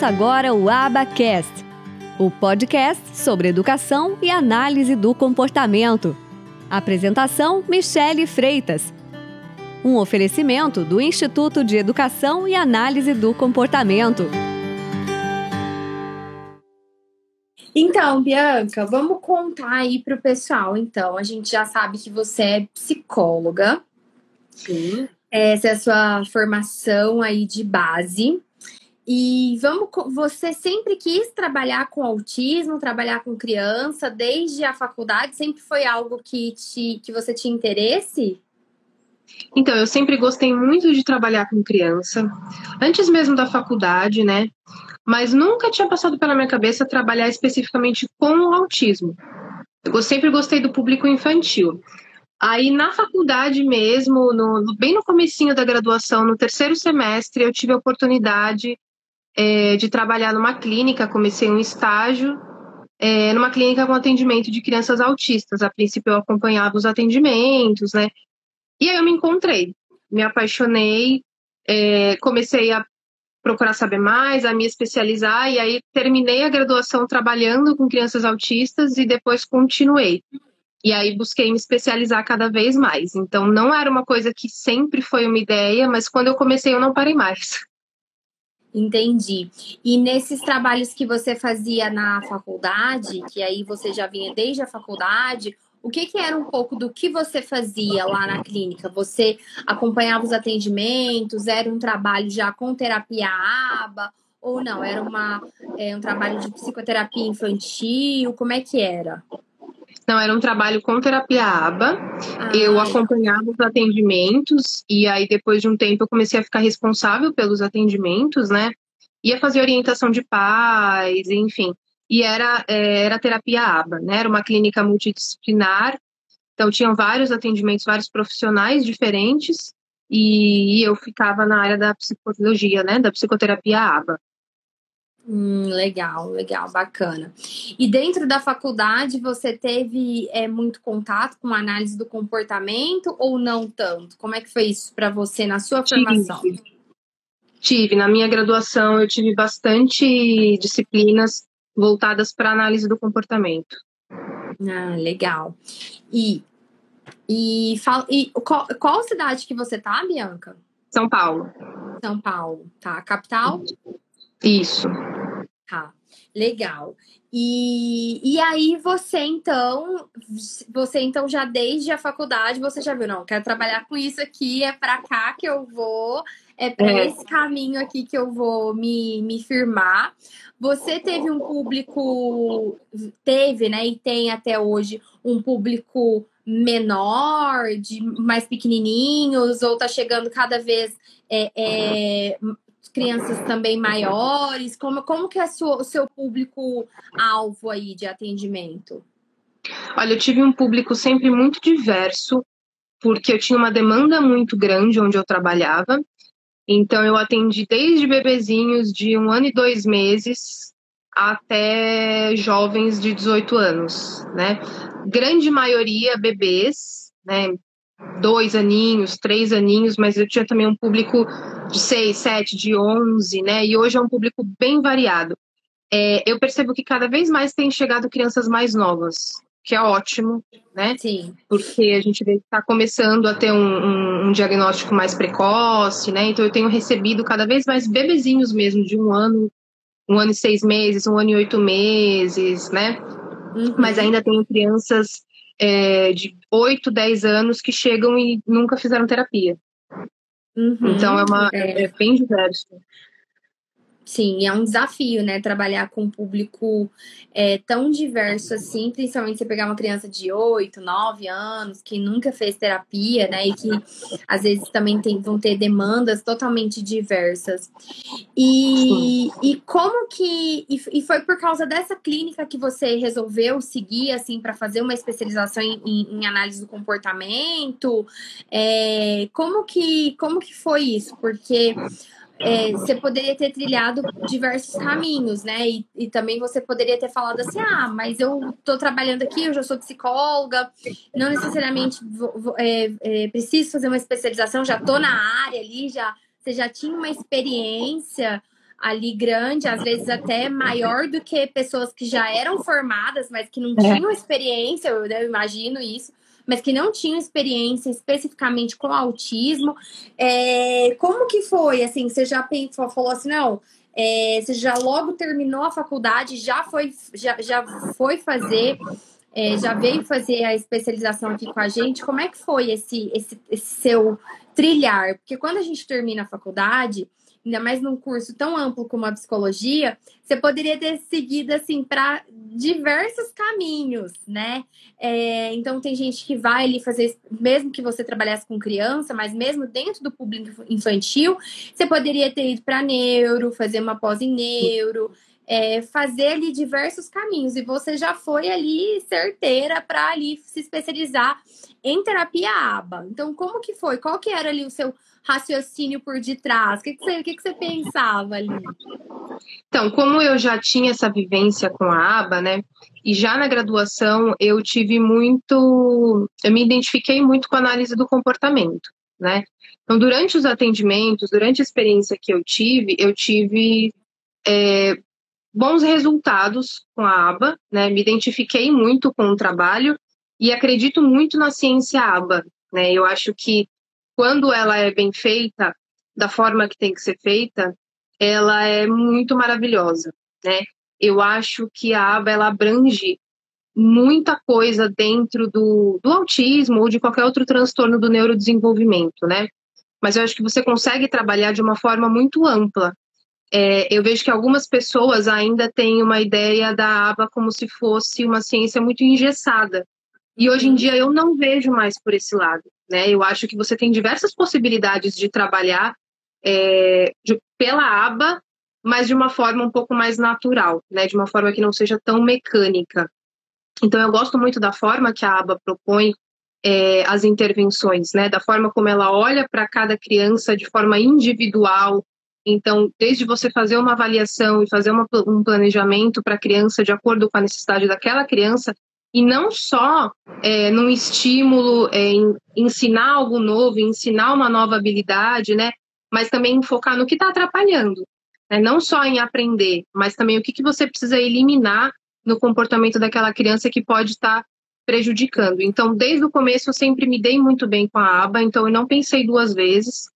Ouça agora o Abacast, o podcast sobre educação e análise do comportamento. Apresentação: Michele Freitas. Um oferecimento do Instituto de Educação e Análise do Comportamento. Então, Bianca, vamos contar aí para o pessoal. Então, a gente já sabe que você é psicóloga. Sim. Essa é a sua formação aí de base. E vamos, você sempre quis trabalhar com autismo, trabalhar com criança, desde a faculdade, sempre foi algo que, te, que você tinha interesse? Então, eu sempre gostei muito de trabalhar com criança, antes mesmo da faculdade, né? Mas nunca tinha passado pela minha cabeça trabalhar especificamente com o autismo. Eu sempre gostei do público infantil. Aí na faculdade mesmo, no, bem no comecinho da graduação, no terceiro semestre, eu tive a oportunidade é, de trabalhar numa clínica, comecei um estágio é, numa clínica com atendimento de crianças autistas. A princípio eu acompanhava os atendimentos, né? E aí eu me encontrei, me apaixonei, é, comecei a procurar saber mais, a me especializar, e aí terminei a graduação trabalhando com crianças autistas e depois continuei. E aí busquei me especializar cada vez mais. Então não era uma coisa que sempre foi uma ideia, mas quando eu comecei eu não parei mais. Entendi. E nesses trabalhos que você fazia na faculdade, que aí você já vinha desde a faculdade, o que, que era um pouco do que você fazia lá na clínica? Você acompanhava os atendimentos? Era um trabalho já com terapia ABA? Ou não? Era uma, é, um trabalho de psicoterapia infantil? Como é que era? Não, era um trabalho com terapia ABA. Ah, eu acompanhava os atendimentos e aí depois de um tempo eu comecei a ficar responsável pelos atendimentos, né? Ia fazer orientação de pais, enfim. E era, é, era terapia ABA, né? Era uma clínica multidisciplinar. Então tinham vários atendimentos, vários profissionais diferentes e eu ficava na área da psicologia, né? Da psicoterapia ABA. Hum, legal, legal, bacana. E dentro da faculdade você teve é, muito contato com análise do comportamento ou não tanto? Como é que foi isso para você na sua formação? Tive. tive. Na minha graduação eu tive bastante disciplinas voltadas para análise do comportamento. Ah, legal. E, e, fala, e qual, qual cidade que você tá, Bianca? São Paulo. São Paulo, tá? Capital? Isso. Tá, legal. E, e aí você então, você então já desde a faculdade você já viu, não, quero trabalhar com isso aqui, é para cá que eu vou, é para é. esse caminho aqui que eu vou me, me firmar. Você teve um público, teve, né, e tem até hoje um público menor, de mais pequenininhos, ou tá chegando cada vez é, é, crianças também maiores? Como, como que é sua, o seu público-alvo aí de atendimento? Olha, eu tive um público sempre muito diverso, porque eu tinha uma demanda muito grande onde eu trabalhava. Então, eu atendi desde bebezinhos de um ano e dois meses até jovens de 18 anos, né? Grande maioria bebês, né? Dois aninhos, três aninhos, mas eu tinha também um público de 6, 7, de 11, né? E hoje é um público bem variado. É, eu percebo que cada vez mais tem chegado crianças mais novas, que é ótimo, né? Sim. Porque a gente está começando a ter um, um, um, diagnóstico mais precoce, né? Então eu tenho recebido cada vez mais bebezinhos mesmo, de um ano, um ano e seis meses, um ano e oito meses, né? Uhum. Mas ainda tenho crianças é, de 8, 10 anos que chegam e nunca fizeram terapia. Uhum, então é, uma, é. é bem diverso. Sim, é um desafio, né? Trabalhar com um público é, tão diverso assim, principalmente você pegar uma criança de 8, 9 anos, que nunca fez terapia, né? E que às vezes também tem, vão ter demandas totalmente diversas. E, e como que. E, e, foi por causa dessa clínica que você resolveu seguir, assim, para fazer uma especialização em, em, análise do comportamento? É, como, que, como que foi isso? Porque é, você poderia ter trilhado diversos caminhos, né? E, e, também você poderia ter falado assim: ah, mas eu estou trabalhando aqui, eu já sou psicóloga, não necessariamente vou, vou, é, é, preciso fazer uma especialização, já estou na área ali, já você já tinha uma experiência ali grande, às vezes até maior do que pessoas que já eram formadas, mas que não é. tinham experiência, eu, eu imagino isso mas que não tinham experiência especificamente com autismo. É, como que foi? Assim, você já pensou, falou assim, não, é, você já logo terminou a faculdade, já foi, já, já foi fazer, é, já veio fazer a especialização aqui com a gente. Como é que foi esse, esse, esse seu trilhar? Porque quando a gente termina a faculdade, ainda mais num curso tão amplo como a psicologia, você poderia ter seguido assim para diversos caminhos, né? É, então tem gente que vai ali fazer, mesmo que você trabalhasse com criança, mas mesmo dentro do público infantil, você poderia ter ido para neuro, fazer uma pós em neuro. É, fazer ali diversos caminhos e você já foi ali certeira para ali se especializar em terapia ABA. Então, como que foi? Qual que era ali o seu raciocínio por detrás? O que, que, você, o que, que você pensava ali? Então, como eu já tinha essa vivência com a aba, né? E já na graduação eu tive muito. Eu me identifiquei muito com a análise do comportamento, né? Então, durante os atendimentos, durante a experiência que eu tive, eu tive é, bons resultados com a aba, né? Me identifiquei muito com o trabalho e acredito muito na ciência aba, né? Eu acho que quando ela é bem feita, da forma que tem que ser feita, ela é muito maravilhosa, né? Eu acho que a aba ela abrange muita coisa dentro do, do autismo ou de qualquer outro transtorno do neurodesenvolvimento, né? Mas eu acho que você consegue trabalhar de uma forma muito ampla. É, eu vejo que algumas pessoas ainda têm uma ideia da aba como se fosse uma ciência muito engessada. E hoje em uhum. dia eu não vejo mais por esse lado. Né? Eu acho que você tem diversas possibilidades de trabalhar é, de, pela aba, mas de uma forma um pouco mais natural, né? de uma forma que não seja tão mecânica. Então, eu gosto muito da forma que a aba propõe é, as intervenções, né? da forma como ela olha para cada criança de forma individual. Então, desde você fazer uma avaliação e fazer uma, um planejamento para a criança de acordo com a necessidade daquela criança, e não só é, num estímulo é, em ensinar algo novo, ensinar uma nova habilidade, né? Mas também focar no que está atrapalhando, né? não só em aprender, mas também o que, que você precisa eliminar no comportamento daquela criança que pode estar tá prejudicando. Então, desde o começo, eu sempre me dei muito bem com a aba, então eu não pensei duas vezes.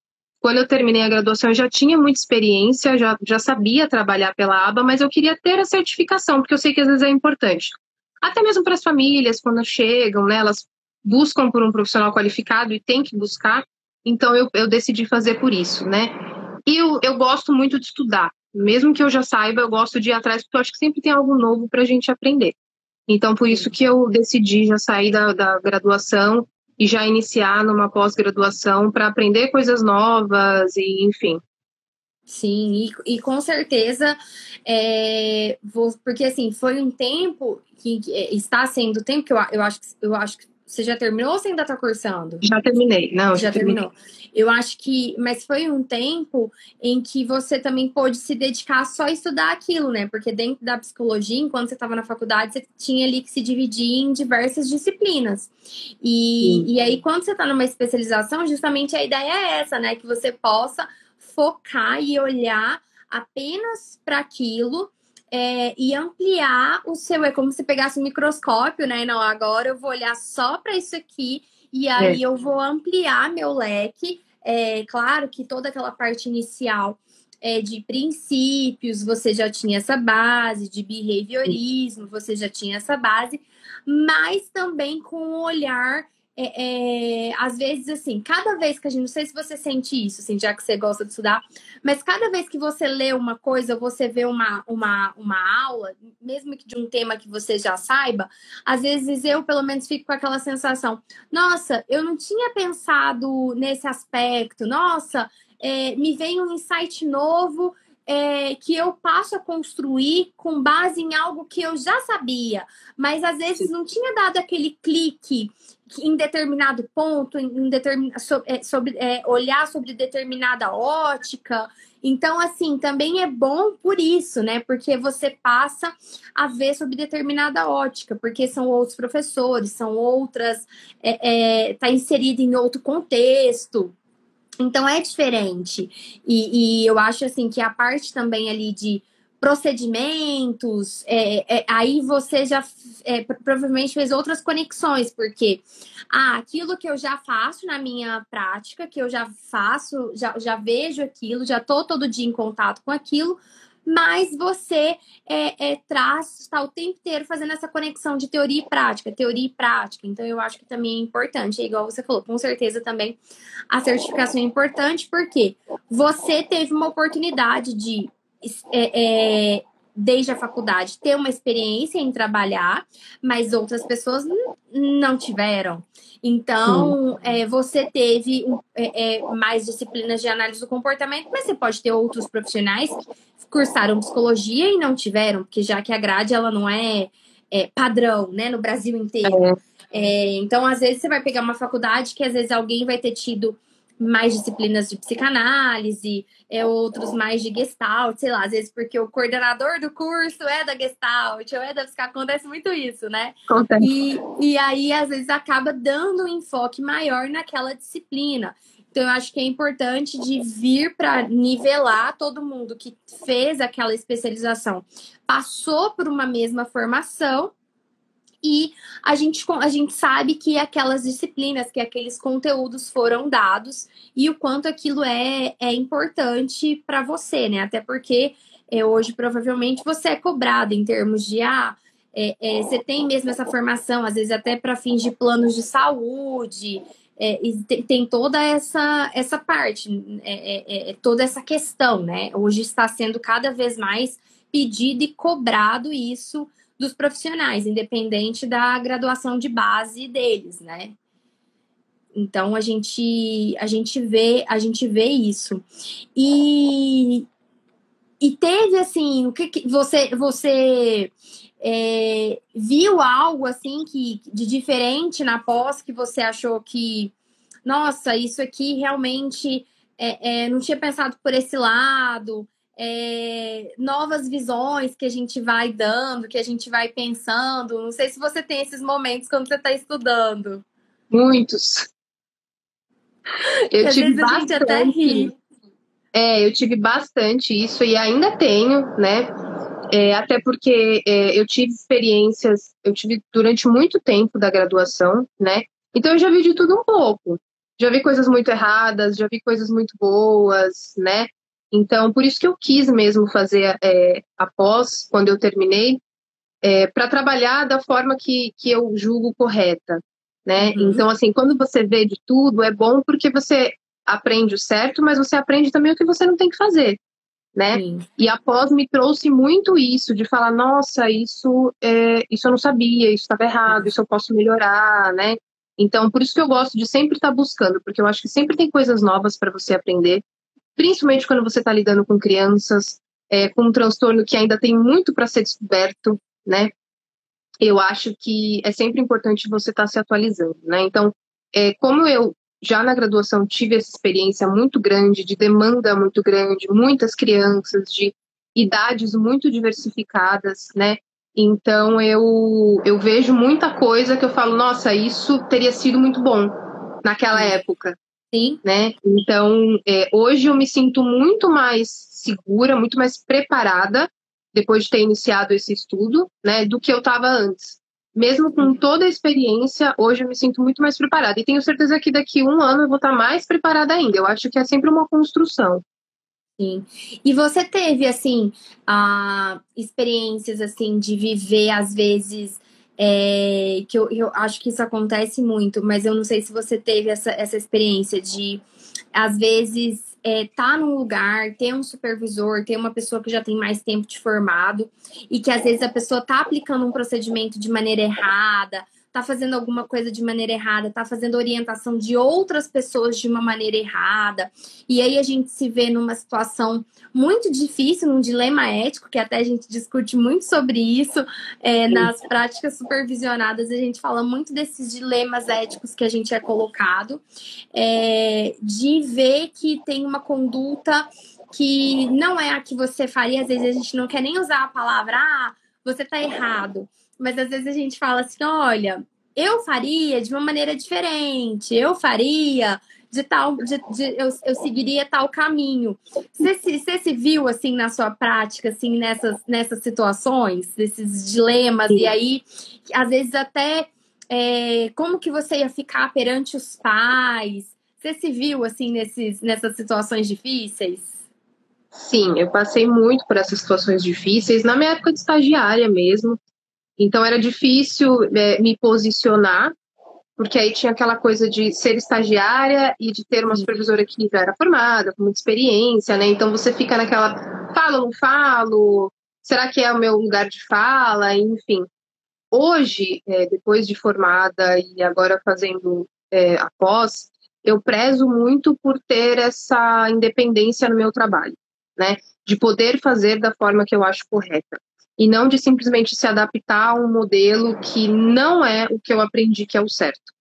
Quando eu terminei a graduação, eu já tinha muita experiência, já, já sabia trabalhar pela aba, mas eu queria ter a certificação, porque eu sei que às vezes é importante até mesmo para as famílias, quando chegam, né, elas buscam por um profissional qualificado e tem que buscar. Então, eu, eu decidi fazer por isso, né? E eu, eu gosto muito de estudar. Mesmo que eu já saiba, eu gosto de ir atrás, porque eu acho que sempre tem algo novo para a gente aprender. Então, por isso que eu decidi já sair da, da graduação e já iniciar numa pós-graduação para aprender coisas novas e, enfim, Sim, e, e com certeza, é, vou, porque assim, foi um tempo que, que é, está sendo tempo que eu, eu, acho, eu acho que você já terminou ou você ainda está cursando? Já terminei, não. Já, já terminou. Eu acho que, mas foi um tempo em que você também pôde se dedicar só a estudar aquilo, né? Porque dentro da psicologia, enquanto você estava na faculdade, você tinha ali que se dividir em diversas disciplinas. E, e aí, quando você está numa especialização, justamente a ideia é essa, né? Que você possa focar e olhar apenas para aquilo é, e ampliar o seu. É como se pegasse um microscópio, né? Não, agora eu vou olhar só para isso aqui e aí é. eu vou ampliar meu leque. É claro que toda aquela parte inicial é, de princípios, você já tinha essa base, de behaviorismo, você já tinha essa base, mas também com um olhar é, é, às vezes, assim, cada vez que a gente, não sei se você sente isso, assim, já que você gosta de estudar, mas cada vez que você lê uma coisa, você vê uma, uma, uma aula, mesmo que de um tema que você já saiba, às vezes eu, pelo menos, fico com aquela sensação: nossa, eu não tinha pensado nesse aspecto, nossa, é, me vem um insight novo é, que eu passo a construir com base em algo que eu já sabia, mas às vezes não tinha dado aquele clique em determinado ponto, em determin, sobre, sobre é, olhar sobre determinada ótica. Então, assim, também é bom por isso, né? Porque você passa a ver sobre determinada ótica, porque são outros professores, são outras, é, é, tá inserido em outro contexto. Então é diferente. E, e eu acho assim que a parte também ali de procedimentos, é, é, aí você já é, provavelmente fez outras conexões, porque ah, aquilo que eu já faço na minha prática, que eu já faço, já, já vejo aquilo, já tô todo dia em contato com aquilo, mas você é, é, traz, está o tempo inteiro fazendo essa conexão de teoria e prática, teoria e prática. Então, eu acho que também é importante, é igual você falou, com certeza também a certificação é importante, porque você teve uma oportunidade de é, é, desde a faculdade ter uma experiência em trabalhar, mas outras pessoas não tiveram. Então, é, você teve é, é, mais disciplinas de análise do comportamento, mas você pode ter outros profissionais cursaram psicologia e não tiveram, porque já que a grade ela não é, é padrão, né, no Brasil inteiro. É. então, às vezes você vai pegar uma faculdade que às vezes alguém vai ter tido mais disciplinas de psicanálise, é, outros mais de Gestalt, sei lá, às vezes porque o coordenador do curso é da Gestalt ou é da Psicanálise, acontece muito isso, né? Acontece. E, e aí, às vezes, acaba dando um enfoque maior naquela disciplina. Então, eu acho que é importante de vir para nivelar todo mundo que fez aquela especialização, passou por uma mesma formação e a gente, a gente sabe que aquelas disciplinas, que aqueles conteúdos foram dados e o quanto aquilo é, é importante para você, né? Até porque é, hoje provavelmente você é cobrado em termos de ah, é, é, você tem mesmo essa formação, às vezes até para fins de planos de saúde. É, tem, toda essa, essa parte, é, é, é, toda essa questão, né? Hoje está sendo cada vez mais pedido e cobrado isso dos profissionais, independente da graduação de base deles, né? Então a gente a gente vê a gente vê isso e e teve assim o que, que você você é, viu algo assim que de diferente na pós que você achou que nossa isso aqui realmente é, é, não tinha pensado por esse lado é, novas visões que a gente vai dando, que a gente vai pensando. Não sei se você tem esses momentos quando você está estudando. Muitos. Eu tive bastante. até ri. É, eu tive bastante isso e ainda tenho, né? É, até porque é, eu tive experiências, eu tive durante muito tempo da graduação, né? Então eu já vi de tudo um pouco. Já vi coisas muito erradas, já vi coisas muito boas, né? Então, por isso que eu quis mesmo fazer é, após, quando eu terminei, é, para trabalhar da forma que, que eu julgo correta, né? Uhum. Então, assim, quando você vê de tudo, é bom porque você aprende o certo, mas você aprende também o que você não tem que fazer, né? Sim. E após me trouxe muito isso, de falar, nossa, isso, é, isso eu não sabia, isso estava errado, isso eu posso melhorar, né? Então, por isso que eu gosto de sempre estar tá buscando, porque eu acho que sempre tem coisas novas para você aprender principalmente quando você está lidando com crianças, é, com um transtorno que ainda tem muito para ser descoberto, né? Eu acho que é sempre importante você estar tá se atualizando, né? Então, é, como eu já na graduação tive essa experiência muito grande, de demanda muito grande, muitas crianças, de idades muito diversificadas, né? Então eu, eu vejo muita coisa que eu falo, nossa, isso teria sido muito bom naquela época, Sim. Né? Então, é, hoje eu me sinto muito mais segura, muito mais preparada, depois de ter iniciado esse estudo, né, do que eu estava antes. Mesmo com toda a experiência, hoje eu me sinto muito mais preparada. E tenho certeza que daqui a um ano eu vou estar mais preparada ainda. Eu acho que é sempre uma construção. Sim. E você teve, assim, a, experiências, assim, de viver, às vezes, é, que eu, eu acho que isso acontece muito, mas eu não sei se você teve essa, essa experiência de, às vezes, é, tá num lugar, ter um supervisor, ter uma pessoa que já tem mais tempo de formado, e que às vezes a pessoa tá aplicando um procedimento de maneira errada, tá fazendo alguma coisa de maneira errada, tá fazendo orientação de outras pessoas de uma maneira errada. E aí a gente se vê numa situação muito difícil, num dilema ético, que até a gente discute muito sobre isso é, nas práticas supervisionadas, a gente fala muito desses dilemas éticos que a gente é colocado, é, de ver que tem uma conduta que não é a que você faria, às vezes a gente não quer nem usar a palavra, ah, você tá errado mas às vezes a gente fala assim: olha, eu faria de uma maneira diferente, eu faria de tal, de, de eu, eu, seguiria tal caminho. Você se, você se viu assim na sua prática, assim, nessas, nessas situações, desses dilemas, Sim. e aí, às vezes, até é, como que você ia ficar perante os pais? Você se viu assim nesses, nessas situações difíceis? Sim, eu passei muito por essas situações difíceis, na minha época de estagiária mesmo. Então era difícil é, me posicionar, porque aí tinha aquela coisa de ser estagiária e de ter uma supervisora que já era formada, com muita experiência, né? Então você fica naquela, falo, não falo, será que é o meu lugar de fala, enfim. Hoje, é, depois de formada e agora fazendo é, a pós, eu prezo muito por ter essa independência no meu trabalho, né? De poder fazer da forma que eu acho correta e não de simplesmente se adaptar a um modelo que não é o que eu aprendi que é o certo.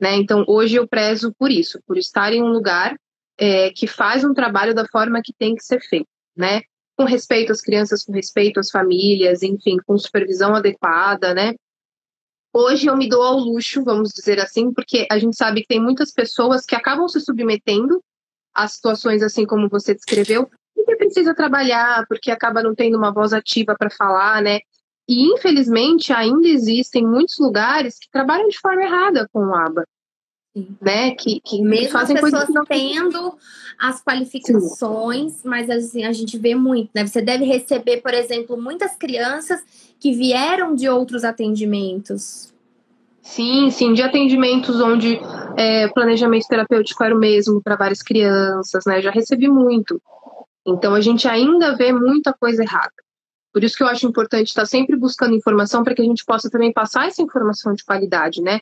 Né? Então, hoje eu prezo por isso, por estar em um lugar é, que faz um trabalho da forma que tem que ser feito, né? Com respeito às crianças, com respeito às famílias, enfim, com supervisão adequada, né? Hoje eu me dou ao luxo, vamos dizer assim, porque a gente sabe que tem muitas pessoas que acabam se submetendo a situações assim como você descreveu, porque precisa trabalhar, porque acaba não tendo uma voz ativa para falar, né? E infelizmente ainda existem muitos lugares que trabalham de forma errada com o ABA. Sim. Né? Que, que Mesmo fazem as pessoas não... tendo as qualificações, Sim. mas assim, a gente vê muito, né? Você deve receber, por exemplo, muitas crianças que vieram de outros atendimentos. Sim, sim, de atendimentos onde é, planejamento terapêutico era o mesmo para várias crianças, né? Já recebi muito. Então a gente ainda vê muita coisa errada. Por isso que eu acho importante estar sempre buscando informação para que a gente possa também passar essa informação de qualidade, né?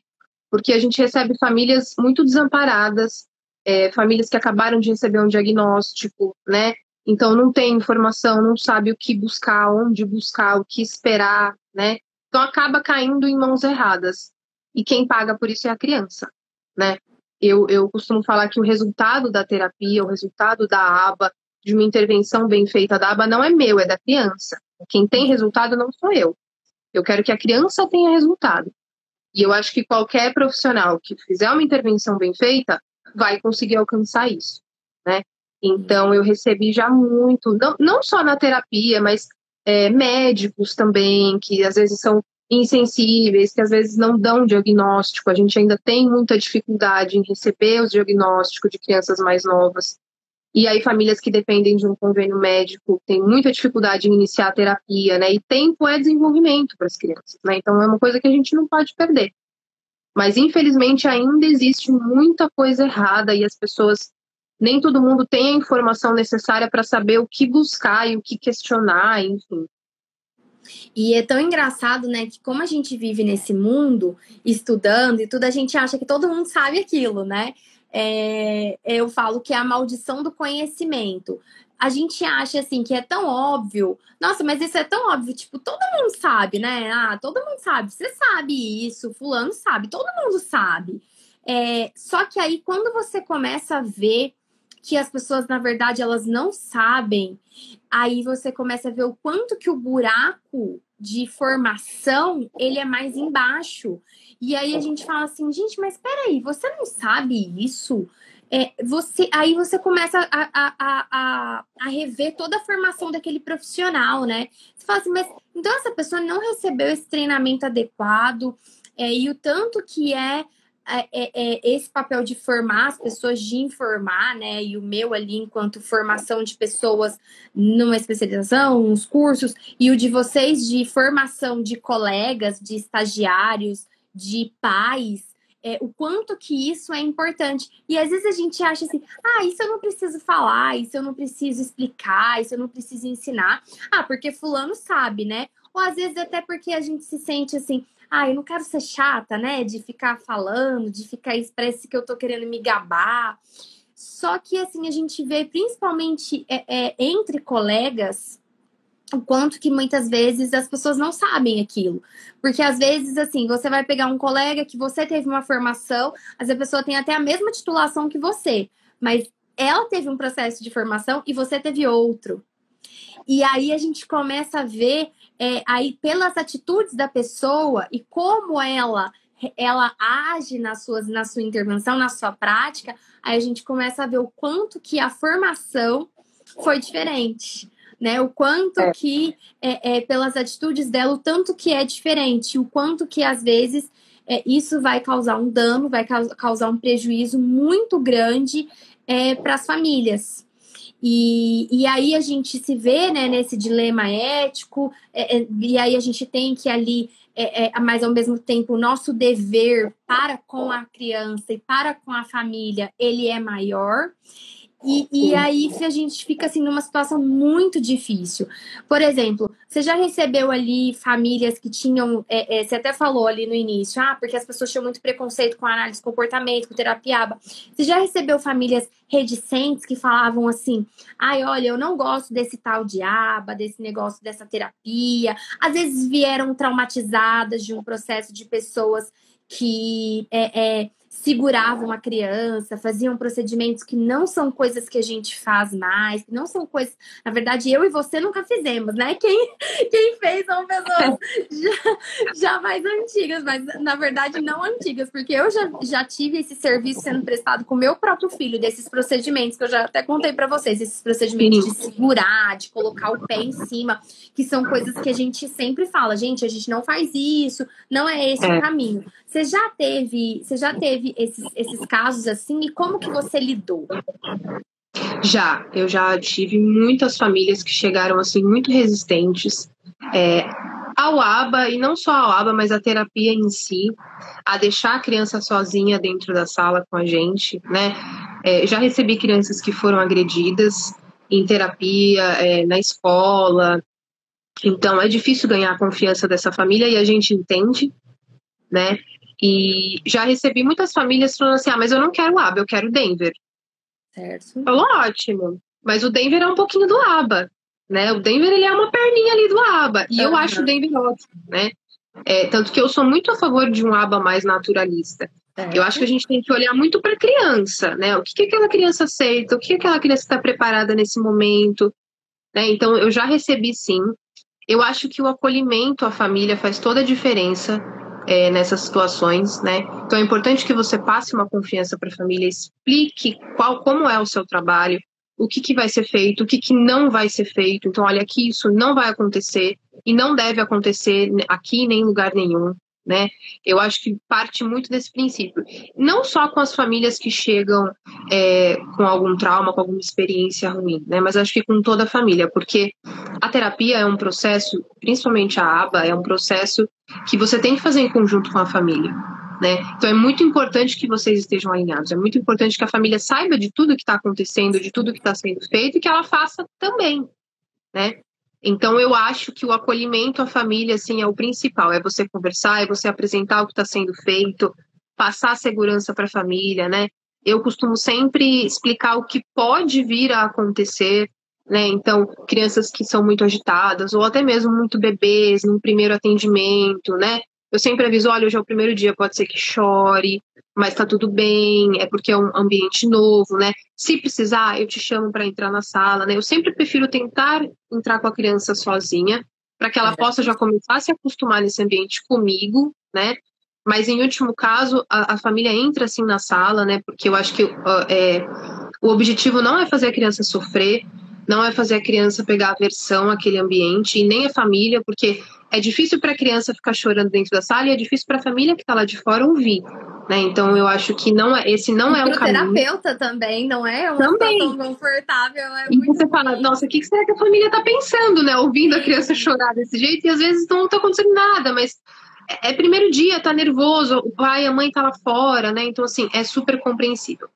Porque a gente recebe famílias muito desamparadas, é, famílias que acabaram de receber um diagnóstico, né? Então não tem informação, não sabe o que buscar, onde buscar, o que esperar, né? Então acaba caindo em mãos erradas. E quem paga por isso é a criança, né? Eu, eu costumo falar que o resultado da terapia, o resultado da aba, de uma intervenção bem feita da aba não é meu, é da criança. Quem tem resultado não sou eu. Eu quero que a criança tenha resultado. E eu acho que qualquer profissional que fizer uma intervenção bem feita vai conseguir alcançar isso, né? Então eu recebi já muito, não, não só na terapia, mas é, médicos também, que às vezes são insensíveis, que às vezes não dão diagnóstico. A gente ainda tem muita dificuldade em receber os diagnósticos de crianças mais novas. E aí, famílias que dependem de um convênio médico têm muita dificuldade em iniciar a terapia, né? E tempo é desenvolvimento para as crianças, né? Então, é uma coisa que a gente não pode perder. Mas, infelizmente, ainda existe muita coisa errada e as pessoas, nem todo mundo tem a informação necessária para saber o que buscar e o que questionar, enfim. E é tão engraçado, né, que como a gente vive nesse mundo, estudando e tudo, a gente acha que todo mundo sabe aquilo, né? É, eu falo que é a maldição do conhecimento. A gente acha assim que é tão óbvio. Nossa, mas isso é tão óbvio, tipo, todo mundo sabe, né? Ah, todo mundo sabe. Você sabe isso, fulano sabe, todo mundo sabe. É, só que aí quando você começa a ver que as pessoas, na verdade, elas não sabem, aí você começa a ver o quanto que o buraco de formação ele é mais embaixo. E aí a gente fala assim, gente, mas peraí, você não sabe isso? É, você, aí você começa a, a, a, a, rever toda a formação daquele profissional, né? Você fala assim, mas então essa pessoa não recebeu esse treinamento adequado, é, e o tanto que é, é, é, esse papel de formar as pessoas, de informar, né? E o meu ali, enquanto formação de pessoas numa especialização, nos cursos, e o de vocês de formação de colegas, de estagiários, de pais, é, o quanto que isso é importante. E às vezes a gente acha assim, ah, isso eu não preciso falar, isso eu não preciso explicar, isso eu não preciso ensinar. Ah, porque fulano sabe, né? Ou às vezes até porque a gente se sente assim, ah, eu não quero ser chata, né? De ficar falando, de ficar expressa que eu tô querendo me gabar. Só que assim, a gente vê principalmente é, é, entre colegas o quanto que muitas vezes as pessoas não sabem aquilo. Porque às vezes, assim, você vai pegar um colega que você teve uma formação, vezes a pessoa tem até a mesma titulação que você, mas ela teve um processo de formação e você teve outro. E aí a gente começa a ver é, aí pelas atitudes da pessoa e como ela ela age nas suas, na sua intervenção, na sua prática, aí a gente começa a ver o quanto que a formação foi diferente. Né, o quanto é. que, é, é, pelas atitudes dela, o tanto que é diferente, o quanto que às vezes é, isso vai causar um dano, vai causar um prejuízo muito grande é, para as famílias. E, e aí a gente se vê né, nesse dilema ético, é, é, e aí a gente tem que ali, é, é, mas ao mesmo tempo, o nosso dever para com a criança e para com a família, ele é maior. E, e aí a gente fica assim numa situação muito difícil. Por exemplo, você já recebeu ali famílias que tinham, é, é, você até falou ali no início, ah, porque as pessoas tinham muito preconceito com análise de comportamento, com terapia ABA. Você já recebeu famílias reticentes que falavam assim, ai, olha, eu não gosto desse tal de aba, desse negócio dessa terapia. Às vezes vieram traumatizadas de um processo de pessoas que é, é seguravam a criança, faziam procedimentos que não são coisas que a gente faz mais, que não são coisas. Na verdade, eu e você nunca fizemos, né? Quem, quem fez são pessoas já, já mais antigas, mas na verdade não antigas, porque eu já, já tive esse serviço sendo prestado com o meu próprio filho, desses procedimentos que eu já até contei para vocês, esses procedimentos de segurar, de colocar o pé em cima, que são coisas que a gente sempre fala, gente, a gente não faz isso, não é esse é. o caminho. Você já teve, você já teve esses, esses casos assim e como que você lidou? Já, eu já tive muitas famílias que chegaram assim muito resistentes é, ao ABA e não só ao ABA, mas a terapia em si, a deixar a criança sozinha dentro da sala com a gente, né? É, já recebi crianças que foram agredidas em terapia, é, na escola. Então é difícil ganhar a confiança dessa família e a gente entende, né? E já recebi muitas famílias falando assim: ah, mas eu não quero o ABA, eu quero Denver. Certo. Falou ótimo. Mas o Denver é um pouquinho do ABA, né? O Denver ele é uma perninha ali do ABA. E uhum. eu acho o Denver ótimo, né? É, tanto que eu sou muito a favor de um ABA mais naturalista. Eu acho que a gente tem que olhar muito para a criança, né? O que, que aquela criança aceita, o que, que aquela criança está preparada nesse momento. Né? Então, eu já recebi sim. Eu acho que o acolhimento à família faz toda a diferença é, nessas situações, né? Então é importante que você passe uma confiança para a família, explique qual, como é o seu trabalho, o que, que vai ser feito, o que, que não vai ser feito. Então, olha, aqui isso não vai acontecer e não deve acontecer aqui nem em lugar nenhum né? Eu acho que parte muito desse princípio. Não só com as famílias que chegam é, com algum trauma, com alguma experiência ruim, né? Mas acho que com toda a família, porque a terapia é um processo, principalmente a aba, é um processo que você tem que fazer em conjunto com a família. Né? Então é muito importante que vocês estejam alinhados, é muito importante que a família saiba de tudo que está acontecendo, de tudo que está sendo feito e que ela faça também, né? Então, eu acho que o acolhimento à família, assim, é o principal. É você conversar, é você apresentar o que está sendo feito, passar segurança para a família, né? Eu costumo sempre explicar o que pode vir a acontecer, né? Então, crianças que são muito agitadas, ou até mesmo muito bebês, num primeiro atendimento, né? Eu sempre aviso, olha, hoje é o primeiro dia, pode ser que chore, mas tá tudo bem, é porque é um ambiente novo, né? Se precisar, eu te chamo para entrar na sala, né? Eu sempre prefiro tentar entrar com a criança sozinha, para que ela possa já começar a se acostumar nesse ambiente comigo, né? Mas em último caso, a, a família entra assim na sala, né? Porque eu acho que uh, é, o objetivo não é fazer a criança sofrer, não é fazer a criança pegar aversão àquele ambiente, e nem a família, porque é difícil para a criança ficar chorando dentro da sala e é difícil para a família que está lá de fora ouvir. Né? Então eu acho que não é, esse não é o caminho. terapeuta também, não é? Uma também. confortável. É e você fala, nossa, o que será que a família está pensando, né? Ouvindo a criança chorar desse jeito, e às vezes não está acontecendo nada, mas é, é primeiro dia, tá nervoso, o pai, a mãe tá lá fora, né? Então, assim, é super compreensível.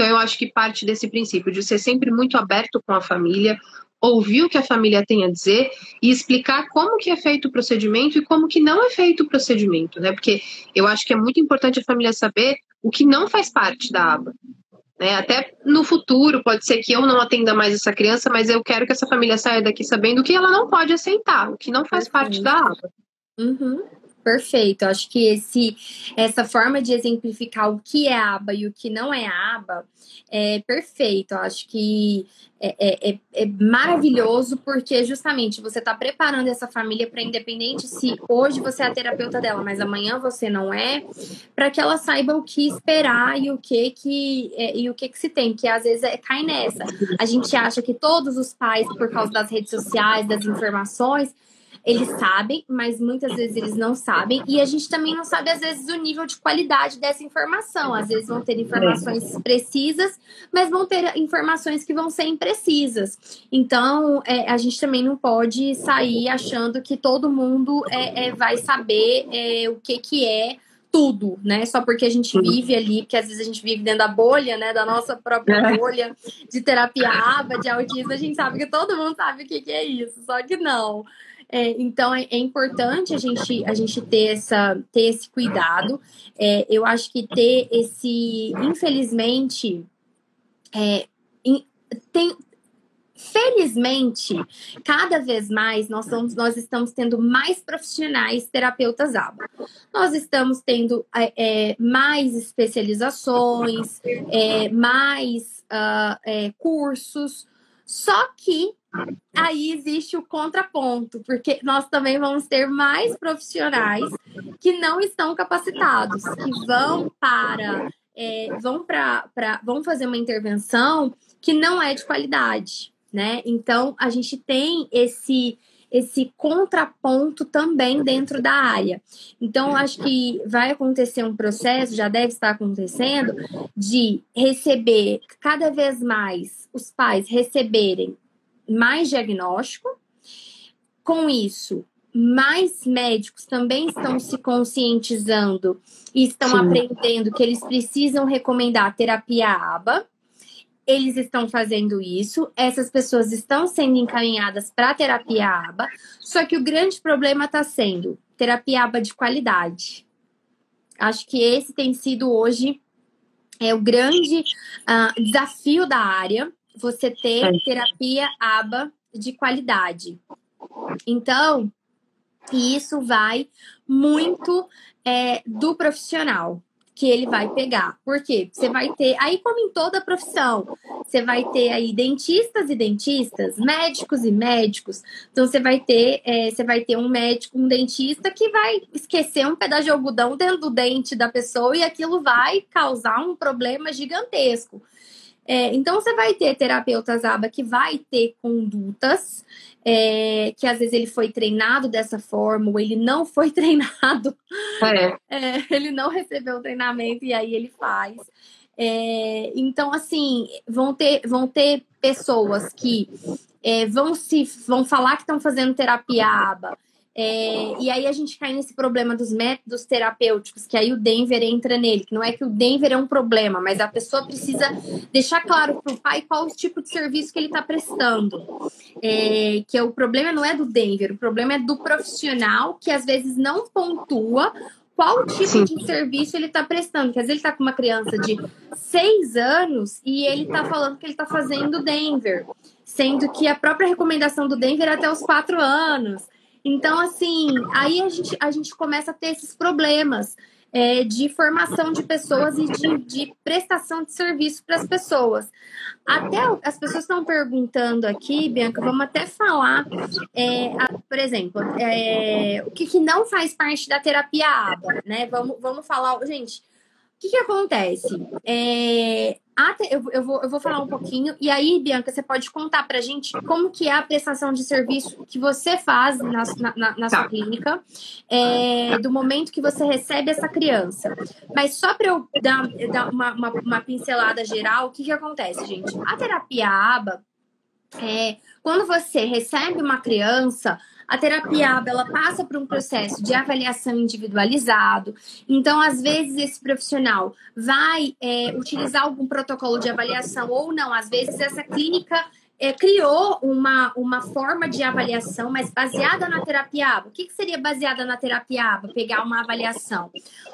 Então, eu acho que parte desse princípio de ser sempre muito aberto com a família, ouvir o que a família tem a dizer e explicar como que é feito o procedimento e como que não é feito o procedimento, né? Porque eu acho que é muito importante a família saber o que não faz parte da aba. Né? Até no futuro, pode ser que eu não atenda mais essa criança, mas eu quero que essa família saia daqui sabendo o que ela não pode aceitar, o que não faz parte da aba. Uhum. Perfeito. Acho que esse, essa forma de exemplificar o que é aba e o que não é aba é perfeito. Acho que é, é, é, é maravilhoso porque justamente você está preparando essa família para independente se hoje você é a terapeuta dela, mas amanhã você não é, para que ela saiba o que esperar e o que que é, e o que que se tem, que às vezes é, cai nessa. A gente acha que todos os pais, por causa das redes sociais, das informações, eles sabem, mas muitas vezes eles não sabem. E a gente também não sabe, às vezes, o nível de qualidade dessa informação. Às vezes vão ter informações precisas, mas vão ter informações que vão ser imprecisas. Então, é, a gente também não pode sair achando que todo mundo é, é vai saber é, o que, que é tudo, né? Só porque a gente vive ali, porque às vezes a gente vive dentro da bolha, né? Da nossa própria é. bolha de terapia aba, de autismo, a gente sabe que todo mundo sabe o que, que é isso, só que não. É, então é, é, importante a gente, a gente ter, essa, ter esse cuidado. É, eu acho que ter esse, infelizmente, é, in, tem, felizmente, cada vez mais nós, estamos, nós estamos tendo mais profissionais terapeutas ABA. Nós estamos tendo é, é mais especializações, é, mais uh, cursos, só que aí existe o contraponto, porque nós também vamos ter mais profissionais que não estão capacitados, que vão para é, vão para vão fazer uma intervenção que não é de qualidade, né? Então a gente tem esse esse contraponto também dentro da área. Então, acho que vai acontecer um processo, já deve estar acontecendo, de receber cada vez mais os pais receberem mais diagnóstico. Com isso, mais médicos também estão se conscientizando e estão Sim. aprendendo que eles precisam recomendar terapia ABA. Eles estão fazendo isso, essas pessoas estão sendo encaminhadas para terapia ABA, só que o grande problema está sendo terapia ABA de qualidade. Acho que esse tem sido hoje é o grande uh, desafio da área, você ter é. terapia aba de qualidade. Então, isso vai muito é, do profissional que ele vai pegar. Por quê? Você vai ter, aí como em toda profissão, você vai ter aí dentistas e dentistas, médicos e médicos. Então você vai ter, é, você vai ter um médico, um dentista que vai esquecer um pedaço de algodão dentro do dente da pessoa e aquilo vai causar um problema gigantesco. É, então, você vai ter terapeutas ABA que vai ter condutas, é, que às vezes ele foi treinado dessa forma, ou ele não foi treinado, é. É, ele não recebeu treinamento e aí ele faz. É, então, assim, vão ter, vão ter pessoas que é, vão se vão falar que estão fazendo terapia ABA é, e aí a gente cai nesse problema dos métodos terapêuticos, que aí o Denver entra nele, que não é que o Denver é um problema, mas a pessoa precisa deixar claro para o pai qual o tipo de serviço que ele está prestando. É, que é, o problema não é do Denver, o problema é do profissional que às vezes não pontua qual tipo Sim. de serviço ele está prestando. Porque às vezes ele está com uma criança de seis anos e ele está falando que ele está fazendo Denver, sendo que a própria recomendação do Denver é até os quatro anos. Então, assim, aí a gente, a gente começa a ter esses problemas é, de formação de pessoas e de, de prestação de serviço para as pessoas. Até as pessoas estão perguntando aqui, Bianca, vamos até falar, é, a, por exemplo, é, o que, que, não faz parte da terapia ABA, né? Vamos, vamos falar, gente, o que, que acontece? É, eu, eu, vou, eu vou falar um pouquinho, e aí, Bianca, você pode contar pra gente como que é a prestação de serviço que você faz na, na, na sua tá. clínica, é, do momento que você recebe essa criança. Mas só para eu dar, dar uma, uma, uma, pincelada geral, o que, que acontece, gente? A terapia ABA, é, quando você recebe uma criança, a terapia ABA ela passa por um processo de avaliação individualizado. Então, às vezes, esse profissional vai é, utilizar algum protocolo de avaliação ou não. Às vezes, essa clínica é, criou uma, uma forma de avaliação, mas baseada na terapia ABA. O que, que seria baseada na terapia ABA? Pegar uma avaliação.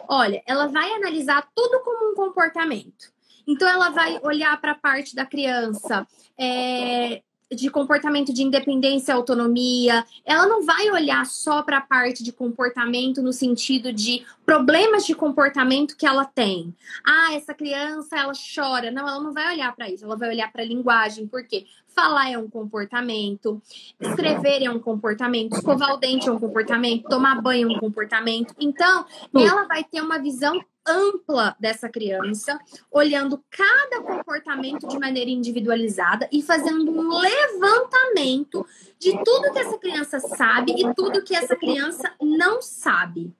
Olha, ela vai analisar tudo como um comportamento. Então, ela vai olhar para a parte da criança. É, de comportamento de independência e autonomia, ela não vai olhar só para a parte de comportamento no sentido de problemas de comportamento que ela tem. Ah, essa criança ela chora. Não, ela não vai olhar para isso, ela vai olhar para a linguagem, porque falar é um comportamento, escrever é um comportamento, escovar o dente é um comportamento, tomar banho é um comportamento. Então, ela vai ter uma visão ampla dessa criança, olhando cada comportamento de maneira individualizada e fazendo um levantamento de tudo que essa criança sabe e tudo que essa criança não sabe.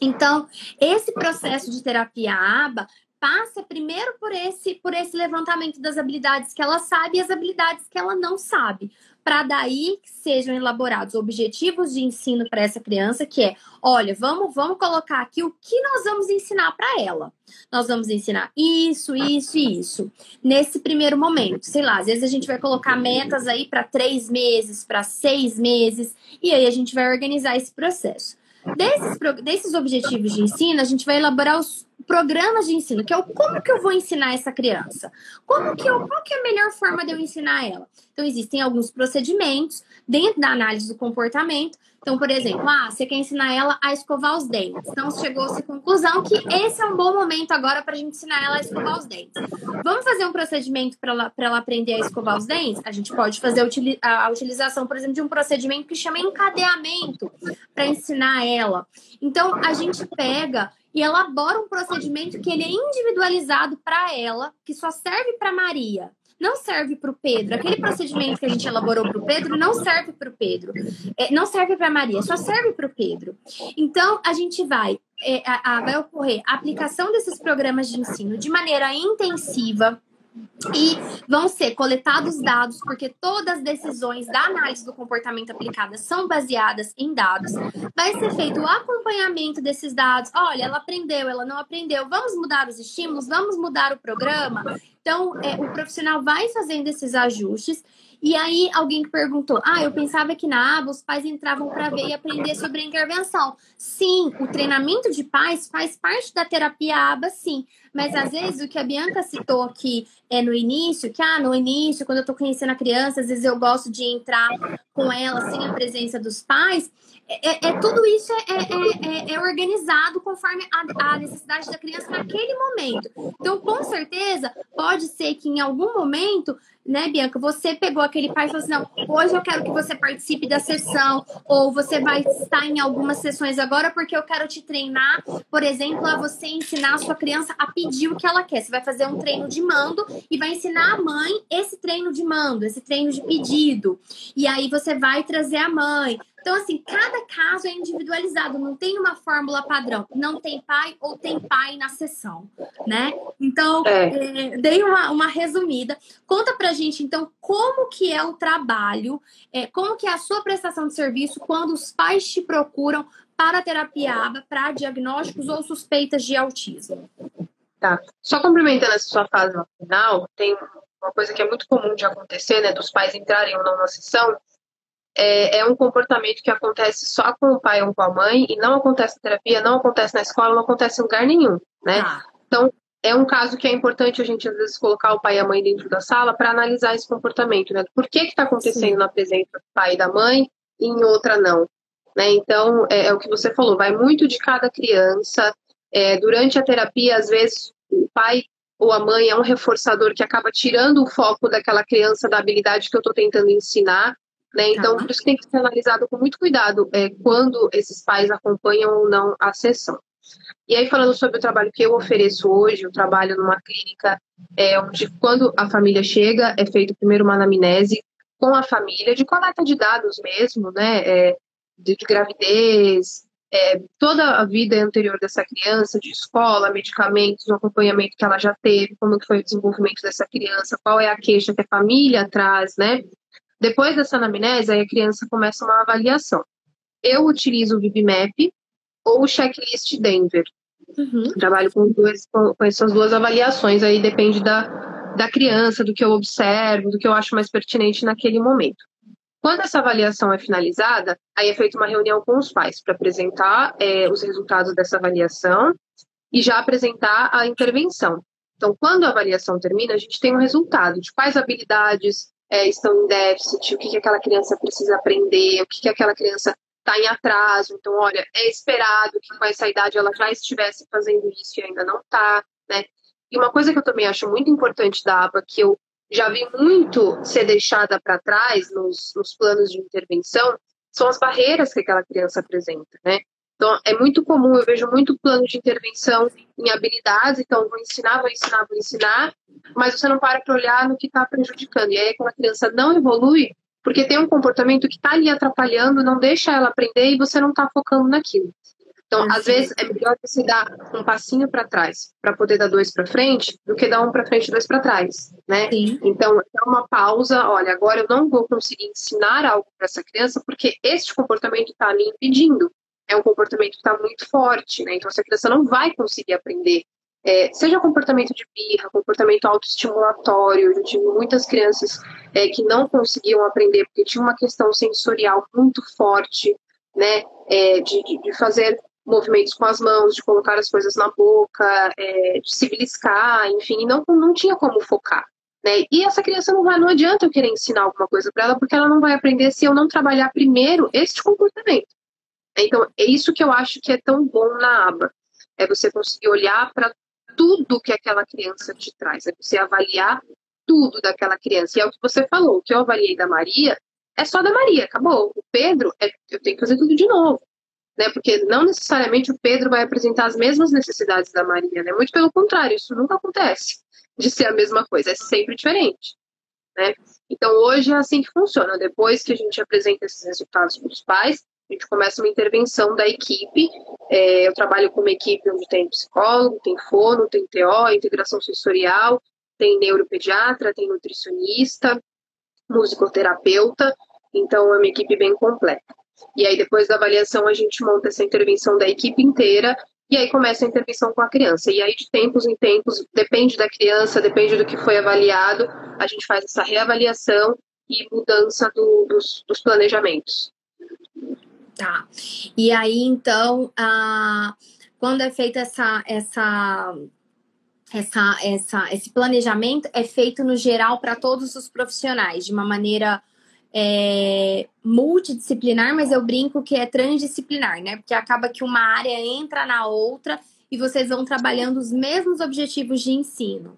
Então, esse processo de terapia ABA passa primeiro por esse por esse levantamento das habilidades que ela sabe e as habilidades que ela não sabe, para daí sejam elaborados objetivos de ensino para essa criança, que é, olha, vamos vamos colocar aqui o que nós vamos ensinar para ela. Nós vamos ensinar isso, isso e isso. Nesse primeiro momento, sei lá, às vezes a gente vai colocar metas aí para três meses, para seis meses, e aí a gente vai organizar esse processo. Desses, desses objetivos de ensino, a gente vai elaborar os programas de ensino, que é o como que eu vou ensinar essa criança? Como que eu, qual que é a melhor forma de eu ensinar ela? Então, existem alguns procedimentos dentro da análise do comportamento. Então, por exemplo, ah, você quer ensinar ela a escovar os dentes. Então, chegou-se à conclusão que esse é um bom momento agora para a gente ensinar ela a escovar os dentes. Vamos fazer um procedimento para ela, ela aprender a escovar os dentes? A gente pode fazer a, a utilização, por exemplo, de um procedimento que chama encadeamento para ensinar ela. Então, a gente pega e elabora um procedimento que ele é individualizado para ela, que só serve para Maria. Não serve para o Pedro. Aquele procedimento que a gente elaborou para o Pedro não serve para o Pedro. É, não serve para Maria, só serve para o Pedro. Então, a gente vai, é, a, a, vai ocorrer a aplicação desses programas de ensino de maneira intensiva, e vão ser coletados dados, porque todas as decisões da análise do comportamento aplicada são baseadas em dados. Vai ser feito o acompanhamento desses dados. Olha, ela aprendeu, ela não aprendeu. Vamos mudar os estímulos, vamos mudar o programa. Então, é, o profissional vai fazendo esses ajustes e aí alguém perguntou: Ah, eu pensava que na aba os pais entravam para ver e aprender sobre a intervenção. Sim, o treinamento de pais faz parte da terapia aba, sim. Mas às vezes o que a Bianca citou aqui é no início, que ah, no início, quando eu estou conhecendo a criança, às vezes eu gosto de entrar com ela sem a presença dos pais. É, é, é tudo isso é, é, é, é organizado conforme a, a, necessidade da criança naquele momento. Então, com certeza, pode ser que em algum momento né, Bianca? Você pegou aquele pai e falou assim: não, hoje eu quero que você participe da sessão, ou você vai estar em algumas sessões agora porque eu quero te treinar, por exemplo, a você ensinar a sua criança a pedir o que ela quer. Você vai fazer um treino de mando e vai ensinar a mãe esse treino de mando, esse treino de pedido. E aí você vai trazer a mãe. Então, assim, cada caso é individualizado, não tem uma fórmula padrão. Não tem pai ou tem pai na sessão, né? Então, é. É, dei uma, uma resumida. Conta pra gente, então, como que é o trabalho, é, como que é a sua prestação de serviço quando os pais te procuram para terapia ABA, para diagnósticos ou suspeitas de autismo. Tá. Só complementando essa sua fase no final, tem uma coisa que é muito comum de acontecer, né, dos pais entrarem ou não na sessão, é, é, um comportamento que acontece só com o pai ou com a mãe e não acontece na terapia, não acontece na escola, não acontece em lugar nenhum, né? Ah. Então, é um caso que é importante a gente, às vezes, colocar o pai e a mãe dentro da sala para analisar esse comportamento, né? Por que está acontecendo Sim. na presença do pai e da mãe e em outra não? Né? Então, é, é, o que você falou, vai muito de cada criança. É, durante a terapia, às vezes, o pai ou a mãe é um reforçador que acaba tirando o foco daquela criança da habilidade que eu estou tentando ensinar né? Então, por isso que tem que ser analisado com muito cuidado é, quando esses pais acompanham ou não a sessão. E aí, falando sobre o trabalho que eu ofereço hoje, eu trabalho numa clínica é, onde, quando a família chega, é feito primeiro uma anamnese com a família, de coleta de dados mesmo, né? É, de, de, gravidez, é, toda a vida anterior dessa criança, de escola, medicamentos, o acompanhamento que ela já teve, como que foi o desenvolvimento dessa criança, qual é a queixa que a família traz, né? Depois dessa anamnese, aí a criança começa uma avaliação. Eu utilizo o VibMap ou o checklist Denver. Uhum. Trabalho com, duas, com, essas duas avaliações, aí depende da, da criança, do que eu observo, do que eu acho mais pertinente naquele momento. Quando essa avaliação é finalizada, aí é feita uma reunião com os pais para apresentar é, os resultados dessa avaliação e já apresentar a intervenção. Então, quando a avaliação termina, a gente tem um resultado de quais habilidades é, estão em déficit, o que, que aquela criança precisa aprender, o que, que aquela criança está em atraso. Então, olha, é esperado que com essa idade ela já estivesse fazendo isso e ainda não está, né? E uma coisa que eu também acho muito importante da ABA, que eu já vi muito ser deixada para trás nos, nos planos de intervenção, são as barreiras que aquela criança apresenta, né? Então, é muito comum, eu vejo muito plano de intervenção em habilidades, então vou ensinar, vou ensinar, vou ensinar, mas você não para para olhar no que está prejudicando. E aí aquela criança não evolui porque tem um comportamento que está ali atrapalhando, não deixa ela aprender e você não está focando naquilo. Então, às vezes, é melhor você dar um passinho para trás para poder dar dois para frente do que dar um para frente e dois para trás, né? Sim. Então, é uma pausa. Olha, agora eu não vou conseguir ensinar algo para essa criança porque este comportamento está me impedindo. É um comportamento que está muito forte, né? Então, essa criança não vai conseguir aprender. É, seja comportamento de birra, comportamento autoestimulatório. Eu tive muitas crianças é, que não conseguiam aprender porque tinha uma questão sensorial muito forte, né? É, de, de fazer movimentos com as mãos, de colocar as coisas na boca, é, de se beliscar, enfim, não, não tinha como focar. Né? E essa criança não vai, não adianta eu querer ensinar alguma coisa para ela, porque ela não vai aprender se eu não trabalhar primeiro este comportamento. Então, é isso que eu acho que é tão bom na aba. É você conseguir olhar para tudo que aquela criança te traz, é você avaliar tudo daquela criança. E é o que você falou, o que eu avaliei da Maria é só da Maria, acabou. O Pedro, é, eu tenho que fazer tudo de novo né? Porque não necessariamente o Pedro vai apresentar as mesmas necessidades da Maria, né? Muito pelo contrário, isso nunca acontece de ser a mesma coisa, é sempre diferente, né? Então hoje é assim que funciona. Depois que a gente apresenta esses resultados para os pais, a gente começa uma intervenção da equipe. É, eu trabalho com uma equipe onde tem psicólogo, tem fono, tem TO, integração sensorial, tem neuropediatra, tem nutricionista, musicoterapeuta. Então é uma equipe bem completa. E aí, depois da avaliação, a gente monta essa intervenção da equipe inteira e aí começa a intervenção com a criança. E aí, de tempos em tempos, depende da criança, depende do que foi avaliado, a gente faz essa reavaliação e mudança do, dos, dos, planejamentos. Tá. E aí, então, a, quando é feita essa, essa, essa, essa, esse planejamento, é feito no geral para todos os profissionais, de uma maneira é, multidisciplinar, mas eu brinco que é transdisciplinar, né? Porque acaba que uma área entra na outra e vocês vão trabalhando os mesmos objetivos de ensino.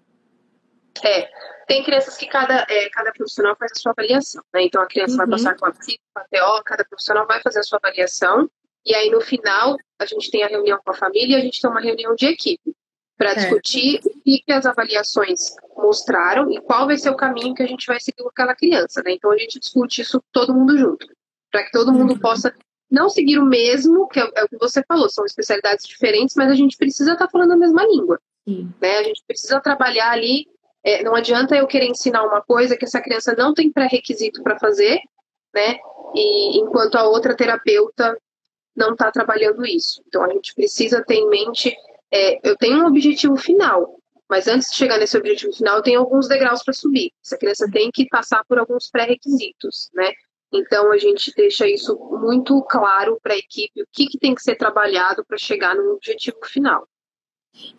É, tem crianças que cada, é, cada profissional faz a sua avaliação, né? Então a criança uhum. vai passar com a psico, com a TO, cada profissional vai fazer a sua avaliação, e aí no final a gente tem a reunião com a família e a gente tem uma reunião de equipe para discutir o que, que, as avaliações mostraram e qual vai ser o caminho que a gente vai seguir com aquela criança, né? Então a gente discute isso todo mundo junto, para que todo mundo uhum. possa não seguir o mesmo, que é, é, o que você falou, são especialidades diferentes, mas a gente precisa estar tá falando a mesma língua, né? A gente precisa trabalhar ali. É, não adianta eu querer ensinar uma coisa que essa criança não tem pré-requisito para fazer, né? E enquanto a outra terapeuta não está trabalhando isso. Então a gente precisa ter em mente é, eu tenho um objetivo final, mas antes de chegar nesse objetivo final, tenho alguns degraus para subir. Essa criança tem que passar por alguns pré-requisitos, né? Então a gente deixa isso muito claro para a equipe, o que, que tem que ser trabalhado para chegar no objetivo final.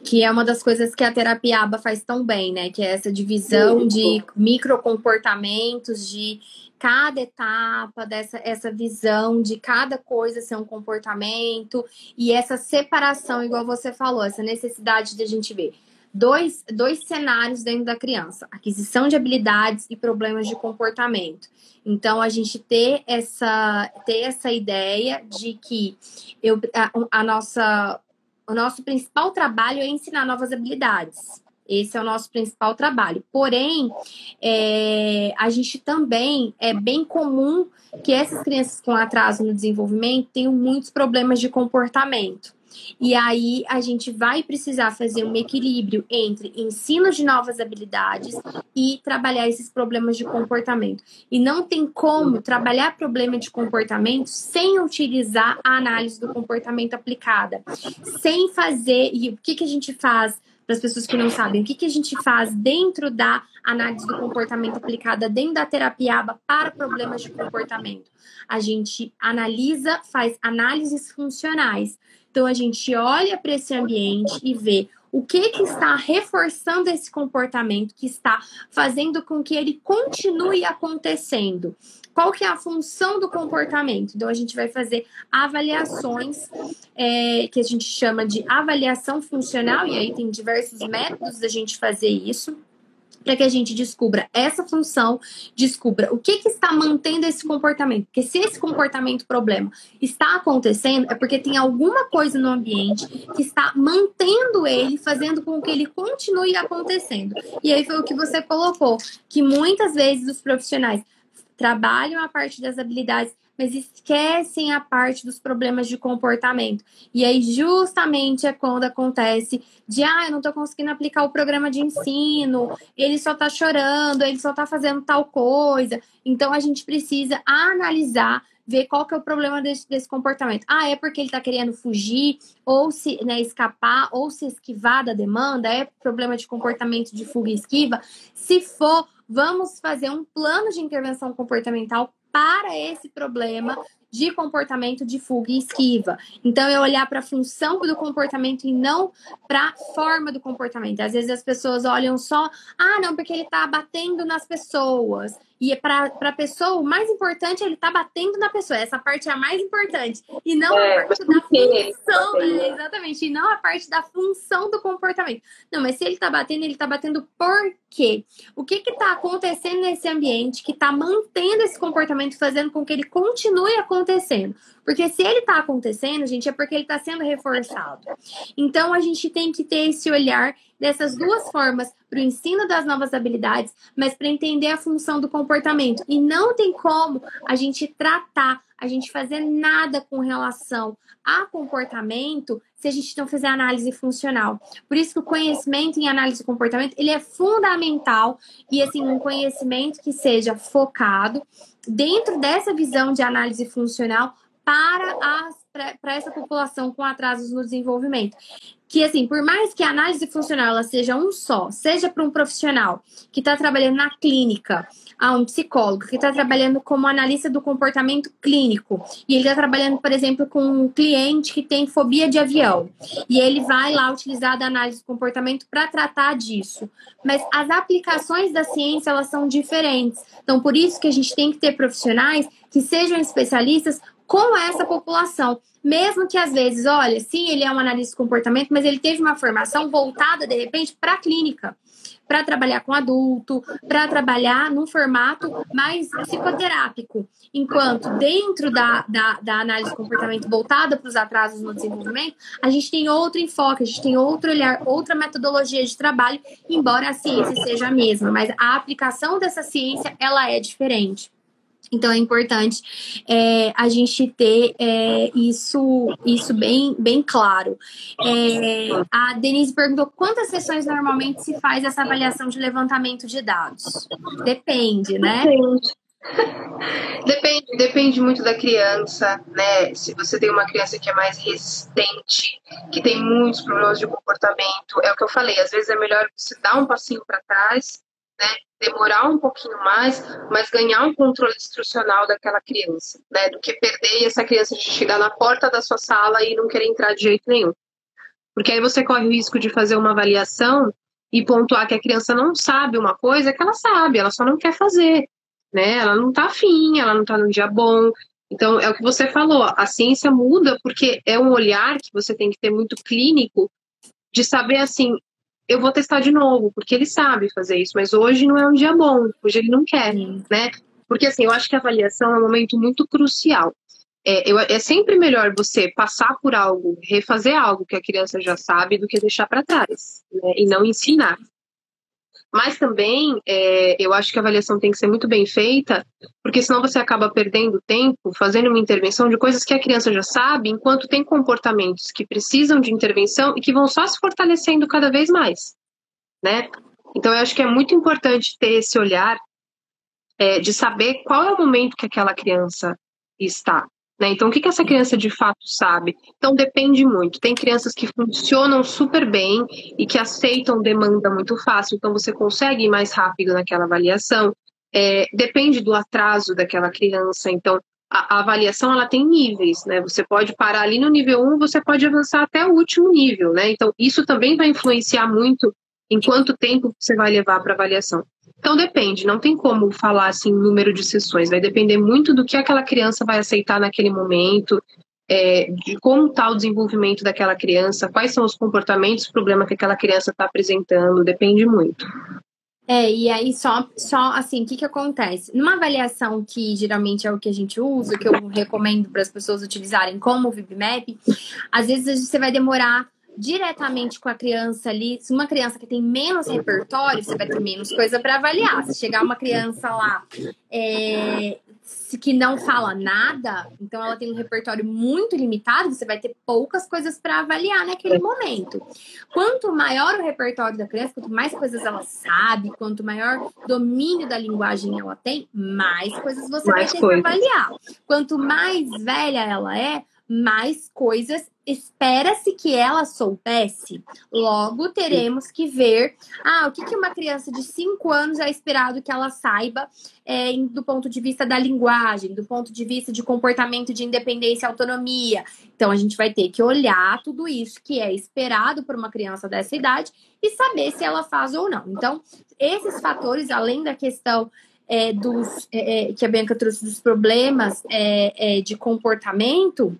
Que é uma das coisas que a terapia ABA faz tão bem, né? Que é essa divisão Sim. de microcomportamentos, de cada etapa dessa essa visão de cada coisa ser um comportamento e essa separação, igual você falou, essa necessidade de a gente ver dois, dois cenários dentro da criança: aquisição de habilidades e problemas de comportamento. Então, a gente ter essa, ter essa ideia de que eu, a, a nossa, o nosso principal trabalho é ensinar novas habilidades. Esse é o nosso principal trabalho. Porém, é, a gente também é bem comum que essas crianças com atraso no desenvolvimento tenham muitos problemas de comportamento. E aí a gente vai precisar fazer um equilíbrio entre ensino de novas habilidades e trabalhar esses problemas de comportamento. E não tem como trabalhar problema de comportamento sem utilizar a análise do comportamento aplicada, sem fazer. E o que, que a gente faz? Para as pessoas que não sabem, o que, que a gente faz dentro da análise do comportamento aplicada dentro da terapia ABA para problemas de comportamento? A gente analisa, faz análises funcionais. Então, a gente olha para esse ambiente e vê o que, que está reforçando esse comportamento, que está fazendo com que ele continue acontecendo. Qual que é a função do comportamento? Então, a gente vai fazer avaliações é, que a gente chama de avaliação funcional, e aí tem diversos métodos da gente fazer isso para que a gente descubra essa função, descubra o que, que está mantendo esse comportamento. Porque se esse comportamento problema está acontecendo, é porque tem alguma coisa no ambiente que está mantendo ele, fazendo com que ele continue acontecendo. E aí foi o que você colocou, que muitas vezes os profissionais trabalham a parte das habilidades, mas esquecem a parte dos problemas de comportamento. E aí, justamente, é quando acontece de, ah, eu não estou conseguindo aplicar o programa de ensino, ele só está chorando, ele só está fazendo tal coisa. Então, a gente precisa analisar ver qual que é o problema desse, desse comportamento. Ah, é porque ele está querendo fugir, ou se né, escapar, ou se esquivar da demanda, é problema de comportamento de fuga e esquiva. Se for, vamos fazer um plano de intervenção comportamental para esse problema de comportamento de fuga e esquiva. Então, é olhar para a função do comportamento e não para a forma do comportamento. Às vezes as pessoas olham só, ah, não, porque ele está batendo nas pessoas. E para a pessoa, o mais importante é ele estar tá batendo na pessoa. Essa parte é a mais importante. E não é, a parte da função. É, exatamente. E não a parte da função do comportamento. Não, mas se ele está batendo, ele está batendo por quê? O que está acontecendo nesse ambiente que está mantendo esse comportamento, fazendo com que ele continue acontecendo? Porque se ele está acontecendo, gente, é porque ele está sendo reforçado. Então a gente tem que ter esse olhar dessas duas formas para o ensino das novas habilidades, mas para entender a função do comportamento. E não tem como a gente tratar, a gente fazer nada com relação a comportamento se a gente não fizer análise funcional. Por isso que o conhecimento em análise de comportamento, ele é fundamental e assim um conhecimento que seja focado dentro dessa visão de análise funcional para, para essa população com atrasos no desenvolvimento. Que, assim, por mais que a análise funcional ela seja um só, seja para um profissional que está trabalhando na clínica, a um psicólogo que está trabalhando como analista do comportamento clínico, e ele está trabalhando, por exemplo, com um cliente que tem fobia de avião, e ele vai lá utilizar a análise do comportamento para tratar disso. Mas as aplicações da ciência, elas são diferentes. Então, por isso que a gente tem que ter profissionais que sejam especialistas com essa população. Mesmo que às vezes, olha, sim, ele é um analista de comportamento, mas ele teve uma formação voltada, de repente, para a clínica, para trabalhar com adulto, para trabalhar num formato mais psicoterápico. Enquanto dentro da, da, da análise de comportamento voltada para os atrasos no desenvolvimento, a gente tem outro enfoque, a gente tem outro olhar, outra metodologia de trabalho, embora a ciência seja a mesma, mas a aplicação dessa ciência ela é diferente. Então é importante é, a gente ter é, isso, isso bem, bem claro. É, a Denise perguntou quantas sessões normalmente se faz essa avaliação de levantamento de dados? Depende, né? Depende. Depende, depende muito da criança, né? Se você tem uma criança que é mais resistente, que tem muitos problemas de comportamento, é o que eu falei, às vezes é melhor você dar um passinho para trás, né? demorar um pouquinho mais, mas ganhar um controle instrucional daquela criança, né? Do que perder e essa criança chegar na porta da sua sala e não querer entrar de jeito nenhum. Porque aí você corre o risco de fazer uma avaliação e pontuar que a criança não sabe uma coisa que ela sabe, ela só não quer fazer, né? Ela não tá afim, ela não tá num dia bom. Então, é o que você falou, a ciência muda porque é um olhar que você tem que ter muito clínico de saber assim, eu vou testar de novo, porque ele sabe fazer isso, mas hoje não é um dia bom, hoje ele não quer, né? Porque assim, eu acho que a avaliação é um momento muito crucial. É, eu, é sempre melhor você passar por algo, refazer algo que a criança já sabe, do que deixar para trás, né? E não ensinar. Mas também, é, eu acho que a avaliação tem que ser muito bem feita, porque senão você acaba perdendo tempo fazendo uma intervenção de coisas que a criança já sabe, enquanto tem comportamentos que precisam de intervenção e que vão só se fortalecendo cada vez mais, né? Então, eu acho que é muito importante ter esse olhar é, de saber qual é o momento que aquela criança está. Né? Então, o que, que essa criança de fato sabe? Então, depende muito. Tem crianças que funcionam super bem e que aceitam demanda muito fácil, então você consegue ir mais rápido naquela avaliação. É, depende do atraso daquela criança. Então, a, a, avaliação ela tem níveis, né? Você pode parar ali no nível 1, você pode avançar até o último nível, né? Então, isso também vai influenciar muito em quanto tempo você vai levar para avaliação. Então depende, não tem como falar assim número de sessões, vai depender muito do que aquela criança vai aceitar naquele momento, é, de como está o desenvolvimento daquela criança, quais são os comportamentos, problemas que aquela criança está apresentando, depende muito. É, e aí só, só assim, o que, que acontece? Numa avaliação que geralmente é o que a gente usa, que eu recomendo para as pessoas utilizarem como o VibMap, às vezes você vai demorar diretamente com a criança ali. Se uma criança que tem menos repertório, você vai ter menos coisa para avaliar. Se chegar uma criança lá é, que não fala nada, então ela tem um repertório muito limitado, você vai ter poucas coisas para avaliar naquele momento. Quanto maior o repertório da criança, quanto mais coisas ela sabe, quanto maior domínio da linguagem ela tem, mais coisas você mais vai ter que avaliar. Quanto mais velha ela é, mais coisas espera-se que ela soubesse. Logo, teremos que ver ah, o que, que uma criança de 5 anos é esperado que ela saiba é, do ponto de vista da linguagem, do ponto de vista de comportamento de independência e autonomia. Então, a gente vai ter que olhar tudo isso que é esperado por uma criança dessa idade e saber se ela faz ou não. Então, esses fatores, além da questão é, dos é, é que a Bianca trouxe dos problemas é, é de comportamento,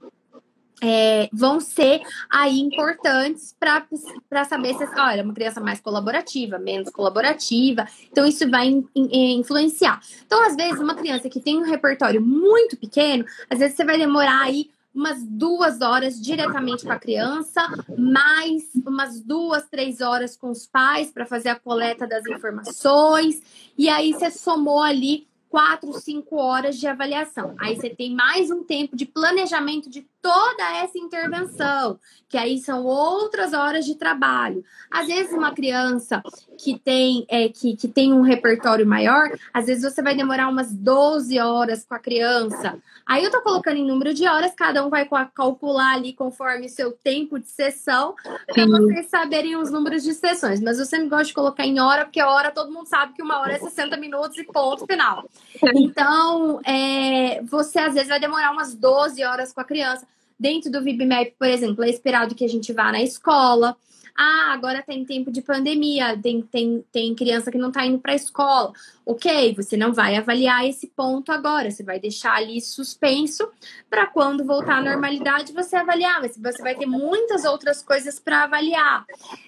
é, vão ser aí importantes para saber se olha, é uma criança mais colaborativa, menos colaborativa. Então, isso vai in, in, influenciar. Então, às vezes, uma criança que tem um repertório muito pequeno, às vezes você vai demorar aí umas duas horas diretamente com a criança, mais umas duas, três horas com os pais para fazer a coleta das informações. E aí você somou ali quatro, cinco horas de avaliação. Aí você tem mais um tempo de planejamento de toda essa intervenção, que aí são outras horas de trabalho. Às vezes, uma criança que tem, é, que, que tem um repertório maior, às vezes você vai demorar umas 12 horas com a criança. Aí eu tô colocando em número de horas, cada um vai calcular ali conforme seu tempo de sessão, para vocês saberem os números de sessões. Mas eu sempre gosto de colocar em hora, porque hora todo mundo sabe que uma hora é 60 minutos e ponto final. Então, é, você às vezes vai demorar umas 12 horas com a criança. Dentro do VibMap, por exemplo, é esperado que a gente vá na escola. Ah, agora tem tempo de pandemia, tem, tem, tem criança que não está indo para a escola. Ok, você não vai avaliar esse ponto agora, você vai deixar ali suspenso para quando voltar à normalidade você avaliar, mas você vai ter muitas outras coisas para avaliar.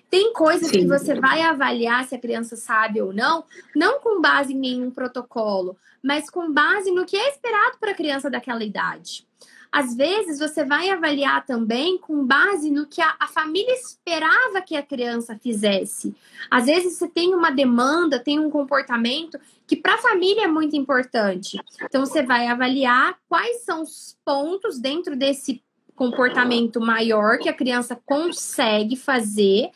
Tem coisas Sim. que você vai avaliar se a criança sabe ou não, não com base em nenhum protocolo, mas com base no que é esperado para a criança daquela idade. Às vezes, você vai avaliar também com base no que a, a família esperava que a criança fizesse. Às vezes, você tem uma demanda, tem um comportamento que para a família é muito importante. Então, você vai avaliar quais são os pontos dentro desse comportamento maior que a criança consegue fazer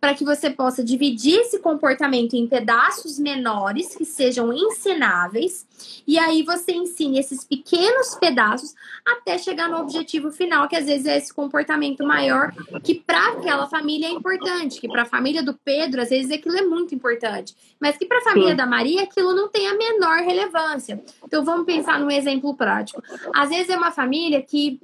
para que você possa dividir esse comportamento em pedaços menores que sejam ensináveis, e aí você ensine esses pequenos pedaços até chegar no objetivo final, que às vezes é esse comportamento maior, que para aquela família é importante, que para a família do Pedro, às vezes aquilo é muito importante, mas que para a família Sim. da Maria aquilo não tem a menor relevância. Então vamos pensar num exemplo prático. Às vezes é uma família que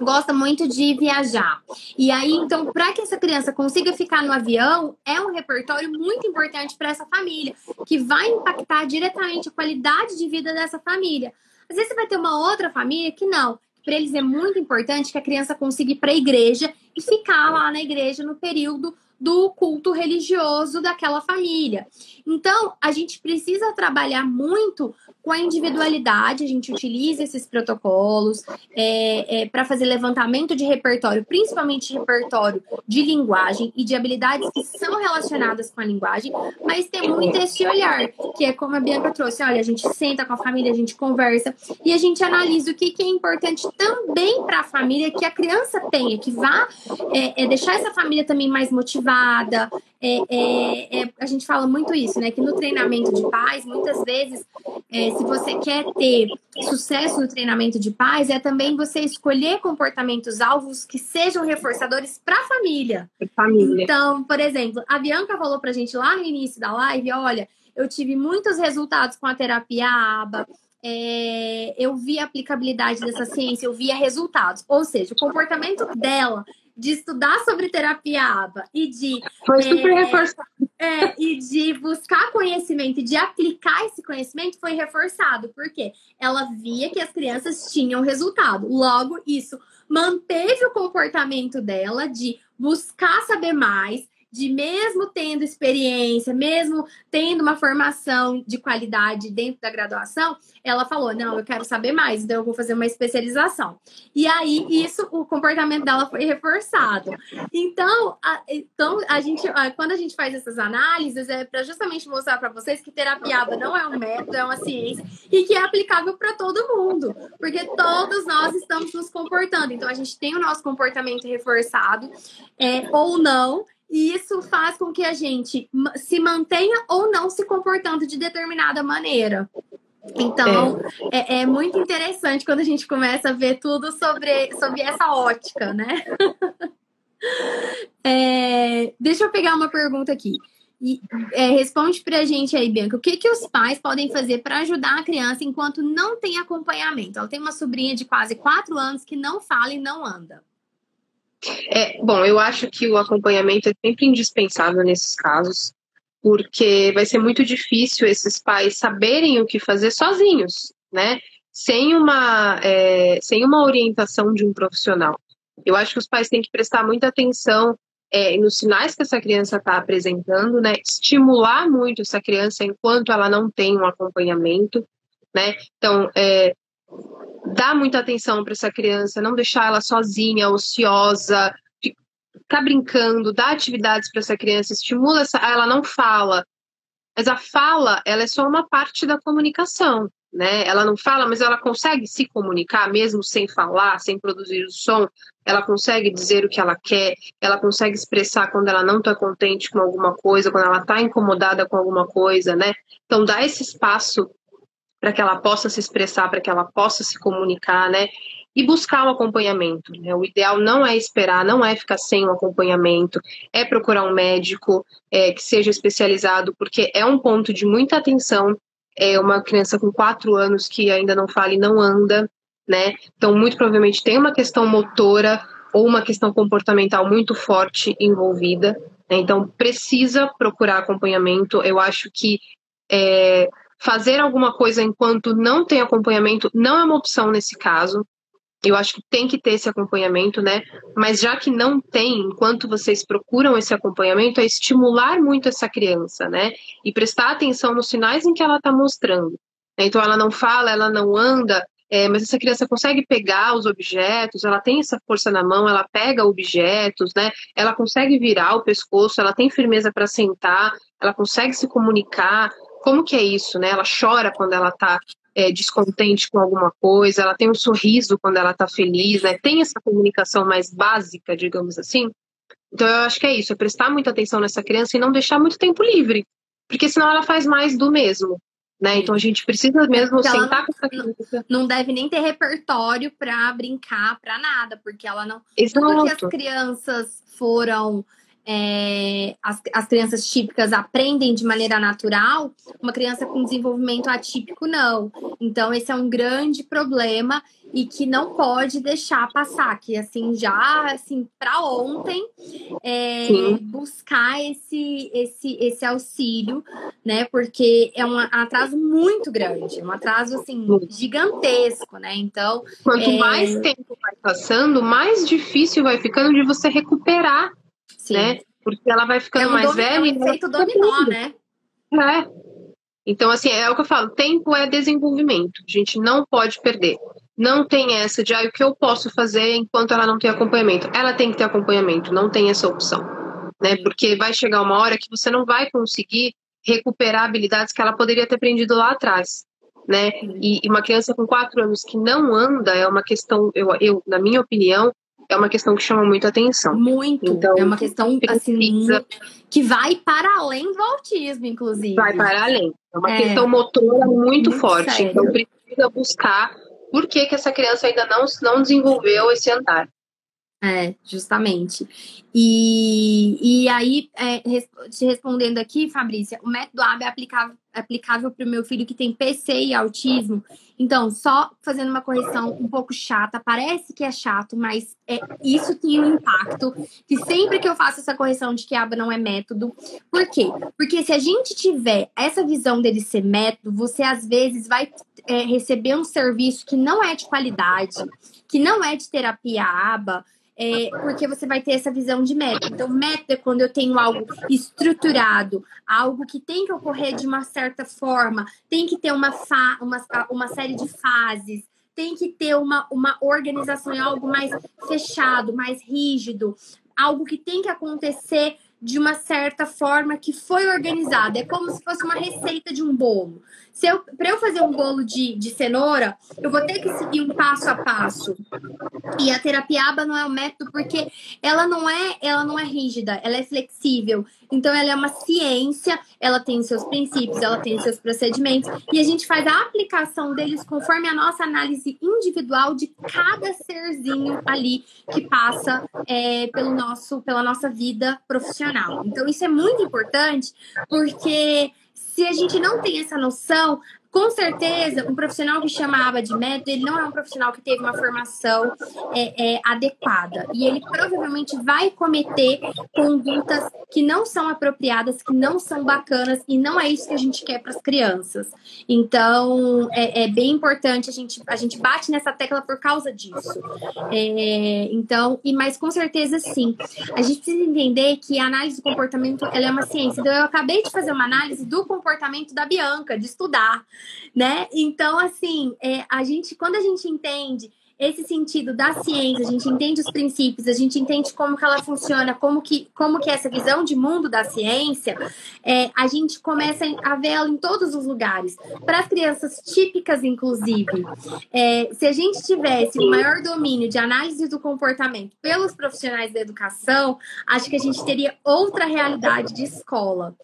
gosta muito de viajar. E aí, então, para que essa criança consiga ficar no avião, é um repertório muito importante para essa família, que vai impactar diretamente a qualidade de vida dessa família. Às vezes você vai ter uma outra família que não. Para eles é muito importante que a criança consiga ir para a igreja e ficar lá na igreja no período do culto religioso daquela família. Então, a gente precisa trabalhar muito com a individualidade, a gente utiliza esses protocolos é, é, para fazer levantamento de repertório, principalmente repertório de linguagem e de habilidades que são relacionadas com a linguagem, mas tem muito esse olhar, que é como a Bianca trouxe: olha, a gente senta com a família, a gente conversa e a gente analisa o que, que é importante também para a família que a criança tenha, que vá é, é deixar essa família também mais motivada, é, é, é, a gente fala muito isso, né? Que no treinamento de pais, muitas vezes, é, se você quer ter sucesso no treinamento de pais, é também você escolher comportamentos alvos que sejam reforçadores para a família. família. Então, por exemplo, a Bianca falou para a gente lá no início da live: olha, eu tive muitos resultados com a terapia ABA, é, eu vi a aplicabilidade dessa ciência, eu via resultados. Ou seja, o comportamento dela de estudar sobre terapia ABA e de foi super é, reforçado. é, e de buscar conhecimento e de aplicar esse conhecimento foi reforçado porque ela via que as crianças tinham resultado. Logo isso manteve o comportamento dela de buscar saber mais de mesmo tendo experiência, mesmo tendo uma formação de qualidade dentro da graduação, ela falou: não, eu quero saber mais, então eu vou fazer uma especialização. E aí, isso, o comportamento dela foi reforçado. Então, a, então a gente, quando a gente faz essas análises, é para justamente mostrar para vocês que terapia não é um método, é uma ciência e que é aplicável para todo mundo, porque todos nós estamos nos comportando. Então, a gente tem o nosso comportamento reforçado, é, ou não, e isso faz com que a gente se mantenha ou não se comportando de determinada maneira. Então, é. É, é, muito interessante quando a gente começa a ver tudo sobre, sobre essa ótica, né? é, deixa eu pegar uma pergunta aqui. E, é, responde para a gente aí, Bianca, o que, que os pais podem fazer para ajudar a criança enquanto não tem acompanhamento? Ela tem uma sobrinha de quase quatro anos que não fala e não anda. É, bom, eu acho que o acompanhamento é sempre indispensável nesses casos, porque vai ser muito difícil esses pais saberem o que fazer sozinhos, né? Sem uma, é, sem uma orientação de um profissional. Eu acho que os pais têm que prestar muita atenção é, nos sinais que essa criança está apresentando, né? Estimular muito essa criança enquanto ela não tem um acompanhamento, né? Então, é, dar muita atenção para essa criança, não deixar ela sozinha, ociosa, ficar brincando, dar atividades para essa criança, estimula essa, ela não fala. Mas a fala, ela é só uma parte da comunicação, né? Ela não fala, mas ela consegue se comunicar mesmo sem falar, sem produzir o som. Ela consegue dizer o que ela quer, ela consegue expressar quando ela não está contente com alguma coisa, quando ela está incomodada com alguma coisa, né? Então, dá esse espaço para que ela possa se expressar, para que ela possa se comunicar, né? E buscar o um acompanhamento. Né? O ideal não é esperar, não é ficar sem o um acompanhamento, é procurar um médico é, que seja especializado, porque é um ponto de muita atenção. É uma criança com quatro anos que ainda não fala e não anda, né? Então, muito provavelmente tem uma questão motora ou uma questão comportamental muito forte envolvida. Né? Então, precisa procurar acompanhamento. Eu acho que é, Fazer alguma coisa enquanto não tem acompanhamento não é uma opção nesse caso. Eu acho que tem que ter esse acompanhamento, né? Mas já que não tem, enquanto vocês procuram esse acompanhamento, é estimular muito essa criança, né? E prestar atenção nos sinais em que ela está mostrando. Então, ela não fala, ela não anda, é, mas essa criança consegue pegar os objetos, ela tem essa força na mão, ela pega objetos, né? Ela consegue virar o pescoço, ela tem firmeza para sentar, ela consegue se comunicar, como que é isso, né? Ela chora quando ela tá é, descontente com alguma coisa, ela tem um sorriso quando ela tá feliz, né? Tem essa comunicação mais básica, digamos assim. Então eu acho que é isso, é prestar muita atenção nessa criança e não deixar muito tempo livre, porque senão ela faz mais do mesmo. Né? Então a gente precisa mesmo porque sentar não, com essa criança. Não deve nem ter repertório para brincar, para nada, porque ela não. Exato. Tudo que as crianças foram é, as, as crianças típicas aprendem de maneira natural, uma criança com desenvolvimento atípico não. Então, esse é um grande problema e que não pode deixar passar, que assim, já assim, para ontem, é, buscar esse, esse, esse auxílio, né? Porque é um atraso muito grande, um atraso assim, gigantesco, né? Então. Quanto é... mais tempo vai passando, mais difícil vai ficando de você recuperar Sim. né? Porque ela vai ficando é um mais dominó, velha. É um efeito dominó, né? É. Então, assim, é o que eu falo, tempo é desenvolvimento. A gente não pode perder. Não tem essa de, ah, o que eu posso fazer enquanto ela não tem acompanhamento. Ela tem que ter acompanhamento, não tem essa opção. Né? Porque vai chegar uma hora que você não vai conseguir recuperar habilidades que ela poderia ter aprendido lá atrás. Né? E, e uma criança com quatro anos que não anda é uma questão, eu, eu na minha opinião, é uma questão que chama muita atenção. Muito. Então, é uma questão assim, que vai para além do autismo, inclusive. Vai para além. É uma é. questão motora muito, muito forte. Sério. Então precisa buscar por que, que essa criança ainda não, não desenvolveu esse andar. É, justamente. E, e aí, é, te respondendo aqui, Fabrícia, o método AB é aplicável, aplicável para o meu filho que tem PC e autismo. Então, só fazendo uma correção um pouco chata, parece que é chato, mas é, isso tem um impacto. Que sempre que eu faço essa correção de que ABA não é método, por quê? Porque se a gente tiver essa visão dele ser método, você às vezes vai é, receber um serviço que não é de qualidade, que não é de terapia ABA é, porque você vai ter essa visão de meta. Então, meta é quando eu tenho algo estruturado, algo que tem que ocorrer de uma certa forma, tem que ter uma, uma, uma série de fases, tem que ter uma, uma organização, é algo mais fechado, mais rígido, algo que tem que acontecer de uma certa forma que foi organizada. É como se fosse uma receita de um bolo. Se eu, para eu fazer um bolo de, de cenoura, eu vou ter que seguir um passo a passo. E a terapia ABA não é o método porque ela não é, ela não é rígida, ela é flexível. Então ela é uma ciência, ela tem seus princípios, ela tem seus procedimentos e a gente faz a aplicação deles conforme a nossa análise individual de cada serzinho ali que passa é, pelo nosso, pela nossa vida profissional. Então isso é muito importante porque se a gente não tem essa noção, com certeza, um profissional que chama aba de método, ele não é um profissional que teve uma formação é, é, adequada. E ele provavelmente vai cometer condutas que não são apropriadas, que não são bacanas, e não é isso que a gente quer para as crianças. Então, é, é, bem importante, a gente, a gente bate nessa tecla por causa disso. É, então, e mas com certeza sim. A gente precisa entender que a análise do comportamento ela é uma ciência. Então, eu acabei de fazer uma análise do comportamento da Bianca, de estudar né? Então, assim, é, a gente, quando a gente entende esse sentido da ciência, a gente entende os princípios, a gente entende como que ela funciona, como que, como que é essa visão de mundo da ciência, é, a gente começa a ver ela em todos os lugares. Para as crianças típicas, inclusive, é, se a gente tivesse o maior domínio de análise do comportamento pelos profissionais da educação, acho que a gente teria outra realidade de escola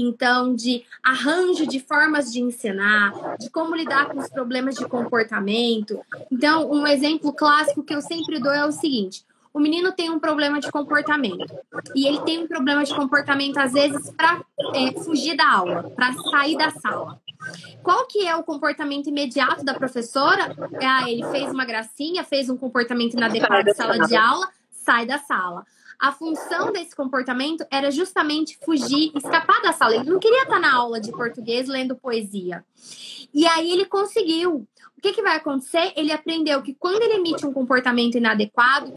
então de arranjo de formas de ensinar, de como lidar com os problemas de comportamento. Então, um exemplo clássico que eu sempre dou é o seguinte: o menino tem um problema de comportamento e ele tem um problema de comportamento às vezes para é, fugir da aula, para sair da sala. Qual que é o comportamento imediato da professora? Ah, ele fez uma gracinha, fez um comportamento inadequado na sala de aula, sai da sala a função desse comportamento era justamente fugir, escapar da sala. Ele não queria estar na aula de português lendo poesia. E aí ele conseguiu. O que, que vai acontecer? Ele aprendeu que quando ele emite um comportamento inadequado,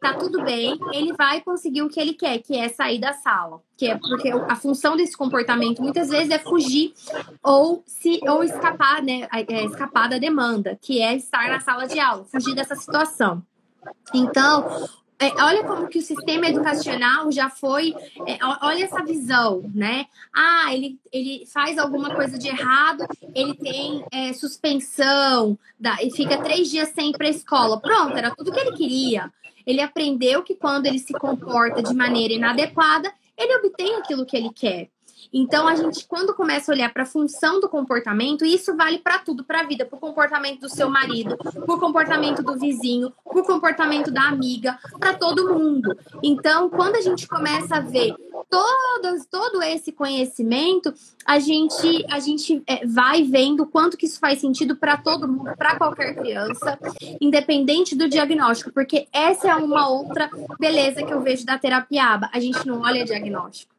tá tudo bem, ele vai conseguir o que ele quer, que é sair da sala. Que é porque a função desse comportamento muitas vezes é fugir ou se ou escapar, né? É, escapar da demanda, que é estar na sala de aula, fugir dessa situação. Então, é, olha como que o sistema educacional já foi, é, olha essa visão, né? Ah, ele, ele faz alguma coisa de errado, ele tem é, suspensão, dá, e fica três dias sem ir para a escola. Pronto, era tudo que ele queria. Ele aprendeu que quando ele se comporta de maneira inadequada, ele obtém aquilo que ele quer. Então, a gente, quando começa a olhar para a função do comportamento, isso vale para tudo, para a vida, para o comportamento do seu marido, para o comportamento do vizinho, para o comportamento da amiga, para todo mundo. Então, quando a gente começa a ver todos, todo esse conhecimento, a gente, a gente é, vai vendo quanto que isso faz sentido para todo mundo, para qualquer criança, independente do diagnóstico, porque essa é uma outra beleza que eu vejo da terapia ABA. A gente não olha diagnóstico.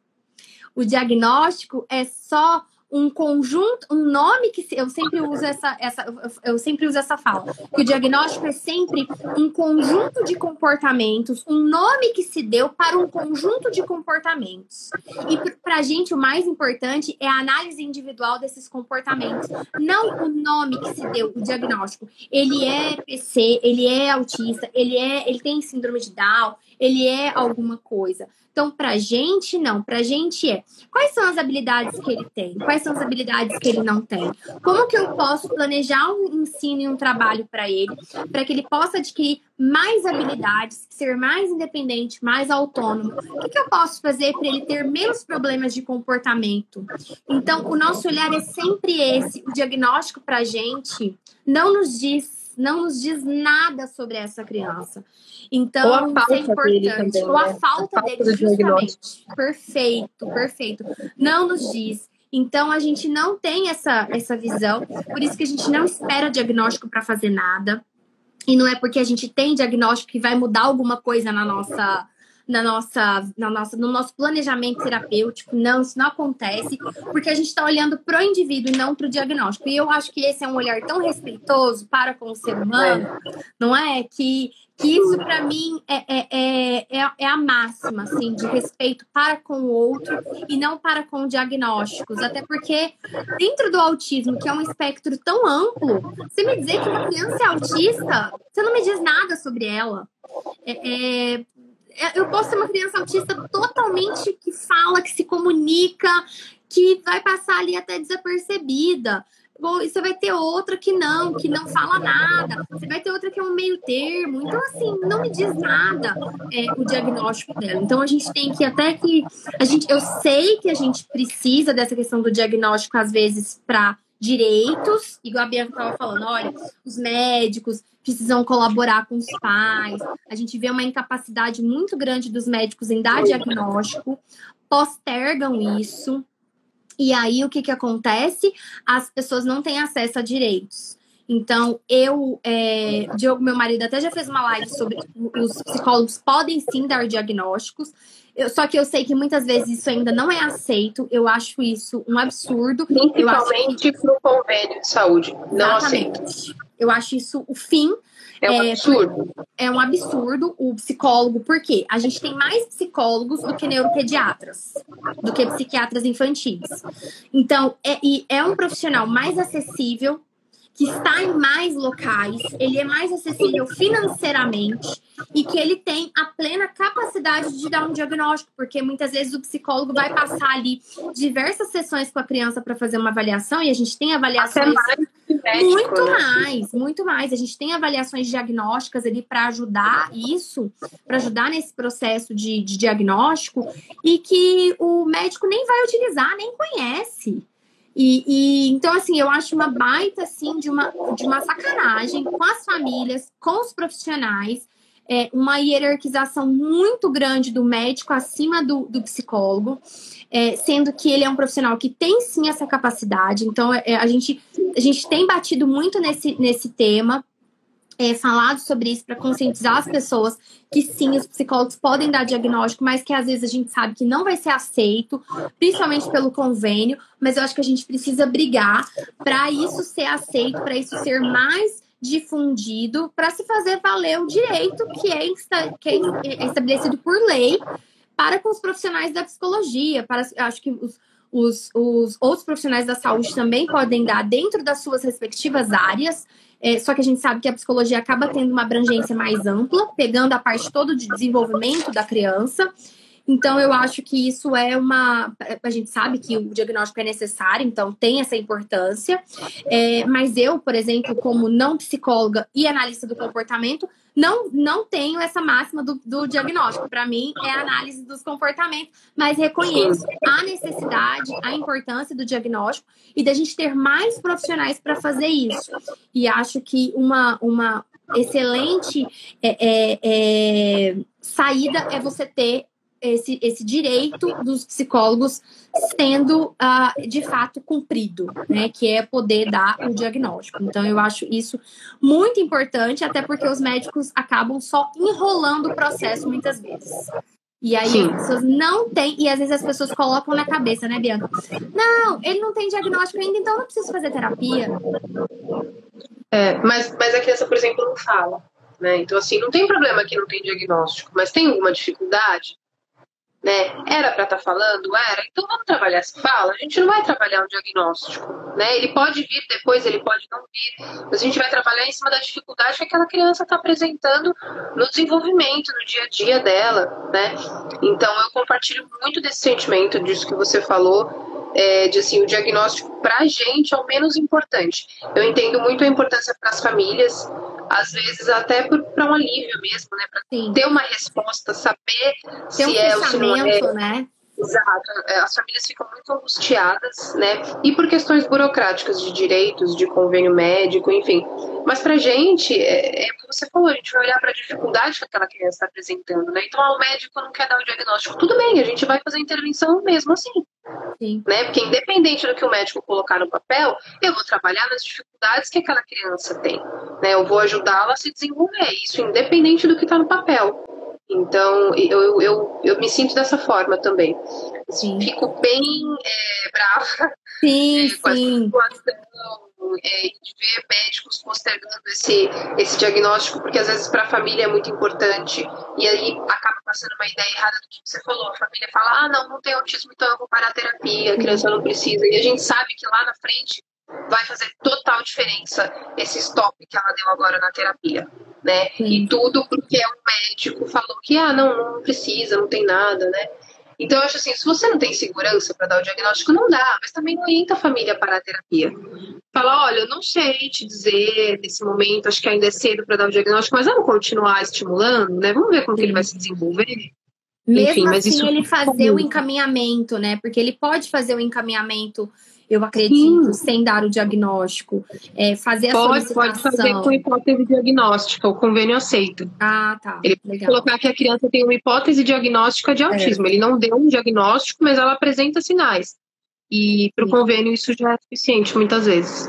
O diagnóstico é só um conjunto, um nome que eu sempre uso essa, essa eu sempre uso essa fala. Que o diagnóstico é sempre um conjunto de comportamentos, um nome que se deu para um conjunto de comportamentos. E para a gente o mais importante é a análise individual desses comportamentos, não o nome que se deu, o diagnóstico. Ele é PC, ele é autista, ele é, ele tem síndrome de Down, ele é alguma coisa. Então, para gente, não. Para gente é quais são as habilidades que ele tem, quais são as habilidades que ele não tem. Como que eu posso planejar um ensino e um trabalho para ele, para que ele possa adquirir mais habilidades, ser mais independente, mais autônomo. O que, que eu posso fazer para ele ter menos problemas de comportamento? Então, o nosso olhar é sempre esse. O diagnóstico para gente não nos diz não nos diz nada sobre essa criança. Então, Ou a falta isso é importante. Também, Ou a né? falta, a falta dele, justamente. Perfeito, perfeito. Não nos diz. Então a gente não tem essa, essa visão, por isso que a gente não espera diagnóstico para fazer nada. E não é porque a gente tem diagnóstico que vai mudar alguma coisa na nossa na nossa, na nossa, no nosso planejamento terapêutico. Não, isso não acontece, porque a gente está olhando para o indivíduo e não para o diagnóstico. E eu acho que esse é um olhar tão respeitoso para com o ser humano, não é? Que, que isso, para mim, é, é, é, é, é a máxima, assim, de respeito para com o outro e não para com diagnósticos. Até porque, dentro do autismo, que é um espectro tão amplo, você me dizer que uma criança é autista, você não me diz nada sobre ela. É, é, é, eu posso ser uma criança autista totalmente que fala, que se comunica, que vai passar ali até desapercebida. Você vai ter outra que não, que não fala nada. Você vai ter outra que é um meio termo. Então, assim, não me diz nada é, o diagnóstico dela. Então, a gente tem que até que. A gente, eu sei que a gente precisa dessa questão do diagnóstico, às vezes, para direitos, igual a Bianca estava falando, olha, os médicos precisam colaborar com os pais. A gente vê uma incapacidade muito grande dos médicos em dar diagnóstico, postergam isso. E aí o que, que acontece? As pessoas não têm acesso a direitos. Então, eu, é, Diogo, meu marido, até já fez uma live sobre os psicólogos podem sim dar diagnósticos. Eu, só que eu sei que muitas vezes isso ainda não é aceito. Eu acho isso um absurdo. Principalmente para o convênio de saúde. Não Exatamente. aceito. Eu acho isso o fim. É um é, absurdo. É um absurdo o psicólogo, porque a gente tem mais psicólogos do que neuropediatras, do que psiquiatras infantis. Então, é, é um profissional mais acessível, que está em mais locais, ele é mais acessível financeiramente e que ele tem a plena capacidade de dar um diagnóstico, porque muitas vezes o psicólogo vai passar ali diversas sessões com a criança para fazer uma avaliação e a gente tem avaliações médico, muito né? mais, muito mais. A gente tem avaliações diagnósticas ali para ajudar isso, para ajudar nesse processo de, de diagnóstico e que o médico nem vai utilizar, nem conhece. E, e, então, assim, eu acho uma baita, assim, de uma, de uma sacanagem com as famílias, com os profissionais, é, uma hierarquização muito grande do médico acima do, do psicólogo, é, sendo que ele é um profissional que tem sim essa capacidade. Então, é, a, gente, a gente tem batido muito nesse, nesse tema, é, falado sobre isso para conscientizar as pessoas que sim, os psicólogos podem dar diagnóstico, mas que às vezes a gente sabe que não vai ser aceito, principalmente pelo convênio. Mas eu acho que a gente precisa brigar para isso ser aceito, para isso ser mais difundido, para se fazer valer o direito que é, que é estabelecido por lei para com os profissionais da psicologia. Para, acho que os, os, os outros profissionais da saúde também podem dar dentro das suas respectivas áreas. É, só que a gente sabe que a psicologia acaba tendo uma abrangência mais ampla, pegando a parte toda de desenvolvimento da criança. Então, eu acho que isso é uma. A gente sabe que o diagnóstico é necessário, então tem essa importância. É, mas eu, por exemplo, como não psicóloga e analista do comportamento, não, não tenho essa máxima do, do diagnóstico. Para mim, é análise dos comportamentos, mas reconheço a necessidade, a importância do diagnóstico e da gente ter mais profissionais para fazer isso. E acho que uma, uma excelente é, é, é, saída é você ter esse, esse direito dos psicólogos sendo uh, de fato cumprido, né? Que é poder dar o diagnóstico. Então, eu acho isso muito importante, até porque os médicos acabam só enrolando o processo muitas vezes. E aí Sim. as pessoas não têm, e às vezes as pessoas colocam na cabeça, né, Bianca? Não, ele não tem diagnóstico ainda, então não preciso fazer terapia. É, mas, mas a criança, por exemplo, não fala. Né? Então, assim, não tem problema que não tem diagnóstico, mas tem alguma dificuldade, né? Era para estar tá falando? Era. Então vamos trabalhar essa fala. A gente não vai trabalhar o diagnóstico, né? Ele pode vir depois, ele pode não vir, mas a gente vai trabalhar em cima da dificuldade que aquela criança está apresentando no desenvolvimento, no dia a dia dela, né? Então eu compartilho muito desse sentimento disso que você falou. É, de assim, o diagnóstico para a gente é o menos importante. Eu entendo muito a importância para as famílias, às vezes até para um alívio mesmo, né? Para ter uma resposta, saber se um é ou se não é. Né? Exato. É, as famílias ficam muito angustiadas, né? E por questões burocráticas de direitos, de convênio médico, enfim. Mas pra gente, é, é o que você falou, a gente vai olhar para a dificuldade que aquela criança está apresentando, né? Então, ah, o médico não quer dar o diagnóstico. Tudo bem, a gente vai fazer a intervenção mesmo assim. Sim. Né? Porque independente do que o médico colocar no papel, eu vou trabalhar nas dificuldades que aquela criança tem. Né? Eu vou ajudá-la a se desenvolver. Isso independente do que está no papel. Então, eu, eu, eu me sinto dessa forma também. Sim. Fico bem é, brava sim, é, com sim. essa situação, é, de ver médicos postergando esse, esse diagnóstico, porque às vezes para a família é muito importante, e aí acaba passando uma ideia errada do que você falou. A família fala: ah, não, não tem autismo, então eu vou parar a terapia, a criança não precisa. E a gente sabe que lá na frente vai fazer total diferença esse stop que ela deu agora na terapia, né? Sim. E tudo porque um médico falou que, ah, não, não precisa, não tem nada, né? Então, eu acho assim, se você não tem segurança para dar o diagnóstico, não dá, mas também não orienta a família para a terapia. Fala, olha, eu não sei te dizer nesse momento, acho que ainda é cedo para dar o diagnóstico, mas vamos continuar estimulando, né? Vamos ver como que ele vai se desenvolver. Mesmo Enfim, assim, isso... ele fazer o encaminhamento, né? Porque ele pode fazer o encaminhamento eu acredito, Sim. sem dar o diagnóstico. É, fazer a pode, pode fazer com hipótese diagnóstica, o convênio aceita. Ah, tá. Ele pode colocar que a criança tem uma hipótese diagnóstica de autismo. É. Ele não deu um diagnóstico, mas ela apresenta sinais. E para o convênio isso já é suficiente, muitas vezes.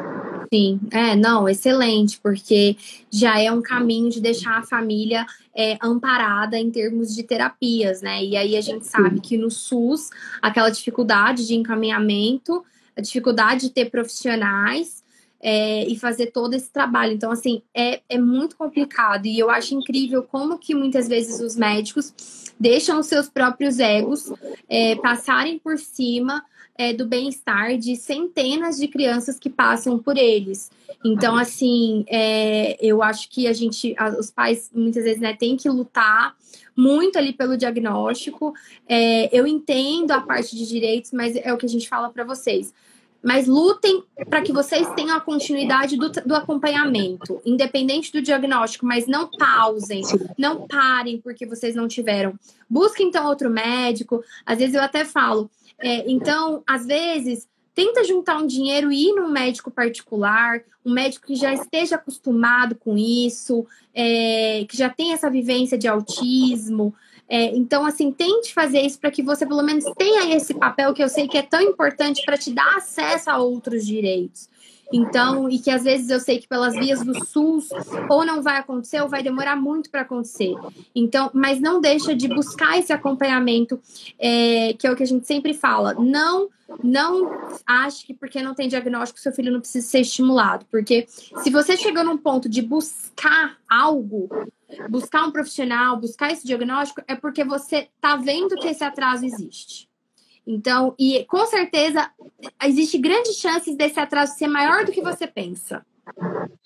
Sim, é, não, excelente, porque já é um caminho de deixar a família é, amparada em termos de terapias, né? E aí a gente sabe que no SUS, aquela dificuldade de encaminhamento a dificuldade de ter profissionais é, e fazer todo esse trabalho. Então, assim, é, é muito complicado. E eu acho incrível como que muitas vezes os médicos deixam os seus próprios egos é, passarem por cima é, do bem-estar de centenas de crianças que passam por eles. Então, assim, é, eu acho que a gente, os pais, muitas vezes, né, têm que lutar muito ali pelo diagnóstico. É, eu entendo a parte de direitos, mas é o que a gente fala para vocês. Mas lutem para que vocês tenham a continuidade do, do, acompanhamento, independente do diagnóstico, mas não pausem, não parem porque vocês não tiveram. Busquem então outro médico. Às vezes eu até falo, é, então, às vezes, tenta juntar um dinheiro e ir num médico particular, um médico que já esteja acostumado com isso, é, que já tem essa vivência de autismo. É, então, assim, tente fazer isso para que você pelo menos tenha esse papel que eu sei que é tão importante para te dar acesso a outros direitos. Então, e que às vezes eu sei que pelas vias do SUS ou não vai acontecer ou vai demorar muito para acontecer. Então, mas não deixa de buscar esse acompanhamento, é, que é o que a gente sempre fala. Não, não ache que porque não tem diagnóstico seu filho não precisa ser estimulado, porque se você chegou num ponto de buscar algo, buscar um profissional, buscar esse diagnóstico, é porque você tá vendo que esse atraso existe. Então, e com certeza existe grandes chances desse atraso ser maior do que você pensa.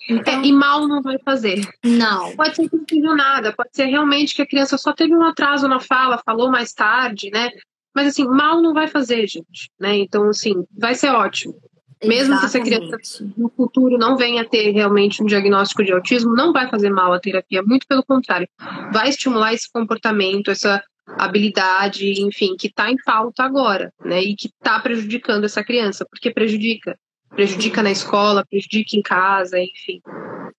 Então, é, e mal não vai fazer. Não. Pode ser que não seja nada, pode ser realmente que a criança só teve um atraso na fala, falou mais tarde, né? Mas assim, mal não vai fazer, gente, né? Então, assim, vai ser ótimo. Mesmo Exatamente. que essa criança no futuro não venha a ter realmente um diagnóstico de autismo, não vai fazer mal a terapia, muito pelo contrário, vai estimular esse comportamento, essa habilidade, enfim, que está em falta agora, né? E que está prejudicando essa criança, porque prejudica. Prejudica na escola, prejudica em casa, enfim.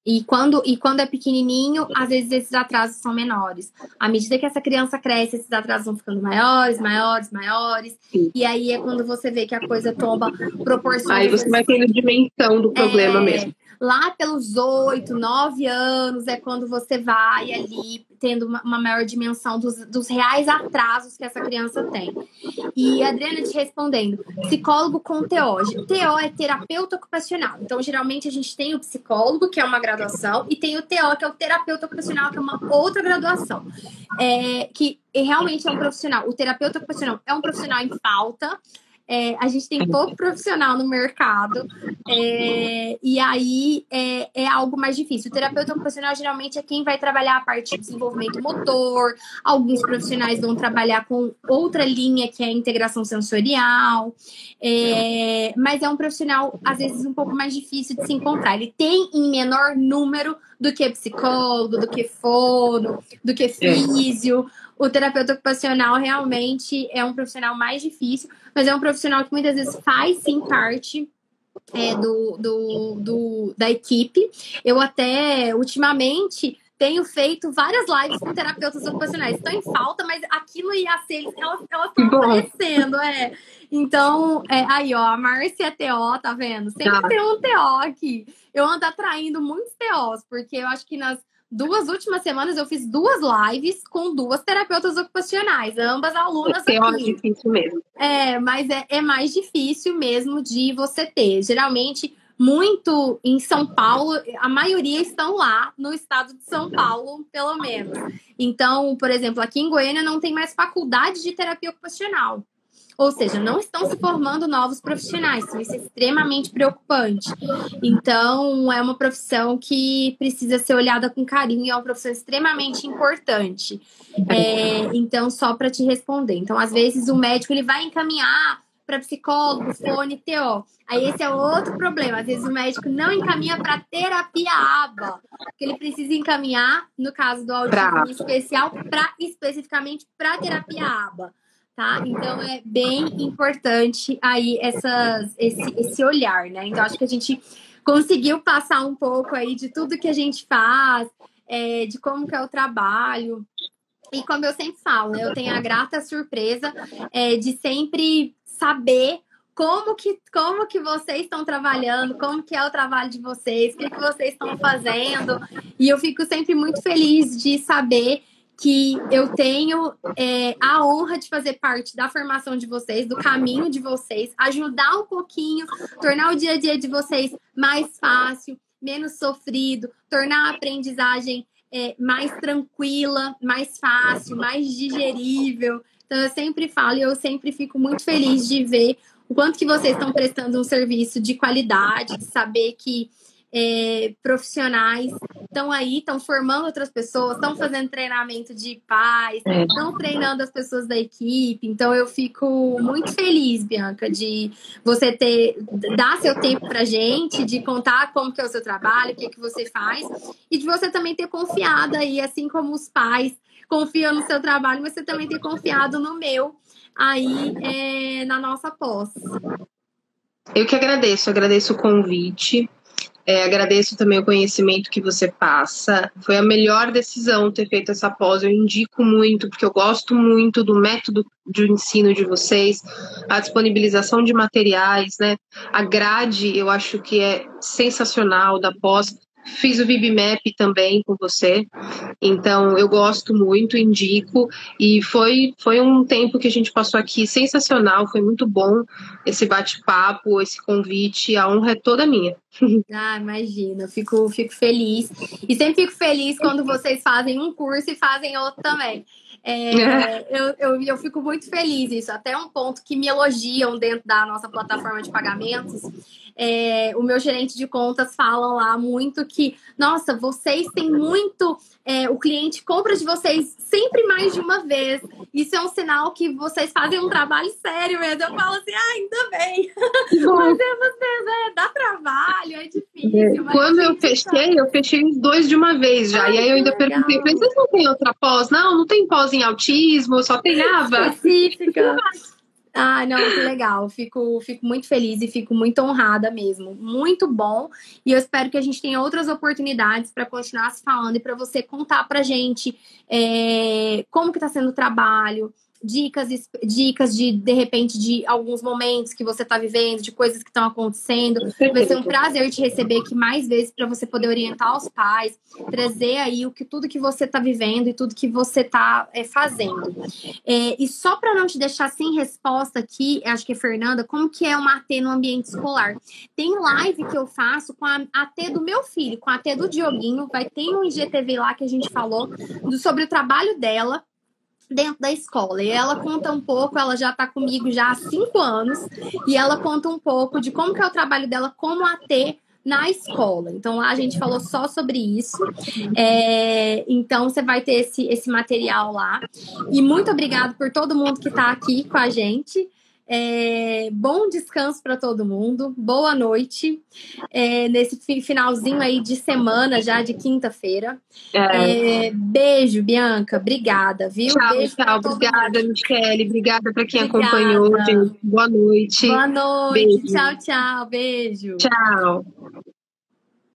E quando, e quando é pequenininho, às vezes esses atrasos são menores. À medida que essa criança cresce, esses atrasos vão ficando maiores, maiores, maiores. Sim. E aí é quando você vê que a coisa toma proporções. Aí você vai tendo dimensão do problema é, mesmo. Lá pelos oito, nove anos é quando você vai ali tendo uma, uma maior dimensão dos, dos, reais atrasos que essa criança tem. E Adriana te respondendo, psicólogo com TO. TO é terapeuta ocupacional. Então, geralmente, a gente tem o psicólogo, que é uma graduação, e tem o TO, que é o terapeuta ocupacional, que é uma outra graduação. É, que realmente é um profissional. O terapeuta ocupacional é um profissional em falta. É, a gente tem pouco profissional no mercado é, e aí é, é, algo mais difícil. O terapeuta ocupacional geralmente é quem vai trabalhar a parte de desenvolvimento motor, alguns profissionais vão trabalhar com outra linha que é a integração sensorial, é, mas é um profissional às vezes um pouco mais difícil de se encontrar. Ele tem em menor número do que psicólogo, do que fono, do que é. físio. O terapeuta ocupacional realmente é um profissional mais difícil, mas é um profissional que muitas vezes faz sim parte é, do, do, do, da equipe. Eu até, ultimamente, tenho feito várias lives com terapeutas ocupacionais. Estão em falta, mas aquilo ia ser, elas estão aparecendo, é. Então, é, aí, ó, a Márcia é TO, tá vendo? Sempre tá. tem um TO aqui. Eu ando atraindo muitos TOs, porque eu acho que nas duas últimas semanas eu fiz duas lives com duas terapeutas ocupacionais, ambas alunas é aqui. É difícil mesmo. É, mas é, é mais difícil mesmo de você ter. Geralmente, muito em São Paulo, a maioria estão lá no estado de São Paulo, pelo menos. Então, por exemplo, aqui em Goiânia não tem mais faculdade de terapia ocupacional. Ou seja, não estão se formando novos profissionais. Isso é extremamente preocupante. Então, é uma profissão que precisa ser olhada com carinho e é uma profissão extremamente importante. É, então, só para te responder. Então, às vezes, o médico ele vai encaminhar para psicólogo, fone, TO. Aí esse é outro problema. Às vezes o médico não encaminha para terapia aba, porque ele precisa encaminhar, no caso do autismo pra... especial, para especificamente para terapia aba tá? Então é bem importante aí essas, esse, esse olhar, né? Então acho que a gente conseguiu passar um pouco aí de tudo que a gente faz, é, de como que é o trabalho. E como eu sempre falo, eu tenho a grata surpresa é, de sempre saber como que, como que vocês estão trabalhando, como que é o trabalho de vocês, o que, que vocês estão fazendo. E eu fico sempre muito feliz de saber que eu tenho é, a honra de fazer parte da formação de vocês, do caminho de vocês, ajudar um pouquinho, tornar o dia a dia de vocês mais fácil, menos sofrido, tornar a aprendizagem é, mais tranquila, mais fácil, mais digerível. Então, eu sempre falo e eu sempre fico muito feliz de ver o quanto que vocês estão prestando um serviço de qualidade, de saber que é, profissionais estão aí, estão formando outras pessoas, estão fazendo treinamento de pais, estão é. treinando as pessoas da equipe. Então eu fico muito feliz, Bianca, de você ter dar seu tempo pra gente, de contar como que é o seu trabalho, o que, que você faz, e de você também ter confiado aí, assim como os pais confiam no seu trabalho, você também ter confiado no meu aí é, na nossa pós. Eu que agradeço, agradeço o convite. É, agradeço também o conhecimento que você passa. Foi a melhor decisão ter feito essa pós. Eu indico muito, porque eu gosto muito do método de ensino de vocês, a disponibilização de materiais, né? A grade, eu acho que é sensacional da pós. Fiz o VibMap também com você, então eu gosto muito, indico, e foi, foi um tempo que a gente passou aqui sensacional, foi muito bom esse bate-papo, esse convite, a honra é toda minha. Ah, imagina, eu fico, fico feliz. E sempre fico feliz quando vocês fazem um curso e fazem outro também. É, eu, eu, eu fico muito feliz isso, até um ponto que me elogiam dentro da nossa plataforma de pagamentos é, o meu gerente de contas fala lá muito que, nossa, vocês têm muito. É, o cliente compra de vocês sempre mais de uma vez. Isso é um sinal que vocês fazem um trabalho sério mesmo. Eu falo assim, ah, ainda bem. mas é vocês, é, dá trabalho, é difícil. Quando eu fechei, eu fechei os dois de uma vez já. Ai, e aí eu ainda legal. perguntei, vocês não tem outra pós? Não, não tem pós em autismo, só tem AVA. Específica. Ah, não, que legal. Fico, fico muito feliz e fico muito honrada mesmo. Muito bom. E eu espero que a gente tenha outras oportunidades para continuar se falando e para você contar para gente é, como que está sendo o trabalho, dicas, dicas de, de repente, de alguns momentos que você está vivendo, de coisas que estão acontecendo. Vai ser um prazer te receber aqui mais vezes para você poder orientar os pais, trazer aí o que tudo que você está vivendo e tudo que você está é, fazendo. É, e só para não te deixar sem resposta aqui, acho que é Fernanda, como que é uma AT no ambiente escolar? Tem live que eu faço com a AT do meu filho, com a AT do Dioguinho, vai ter um IGTV lá que a gente falou do, sobre o trabalho dela dentro da escola. E ela conta um pouco, ela já está comigo já há cinco anos, e ela conta um pouco de como que é o trabalho dela como AT na escola. Então lá a gente falou só sobre isso. É, então você vai ter esse, esse material lá. E muito obrigado por todo mundo que está aqui com a gente. É, bom descanso para todo mundo. Boa noite. É, nesse finalzinho aí de semana, já de quinta-feira. É. é beijo, Bianca. Obrigada, viu? Tchau, beijo tchau. Obrigada, Michele. Obrigada para quem Obrigada. acompanhou, gente. Boa noite. Boa noite. Beijo. Tchau, tchau. Beijo. Tchau.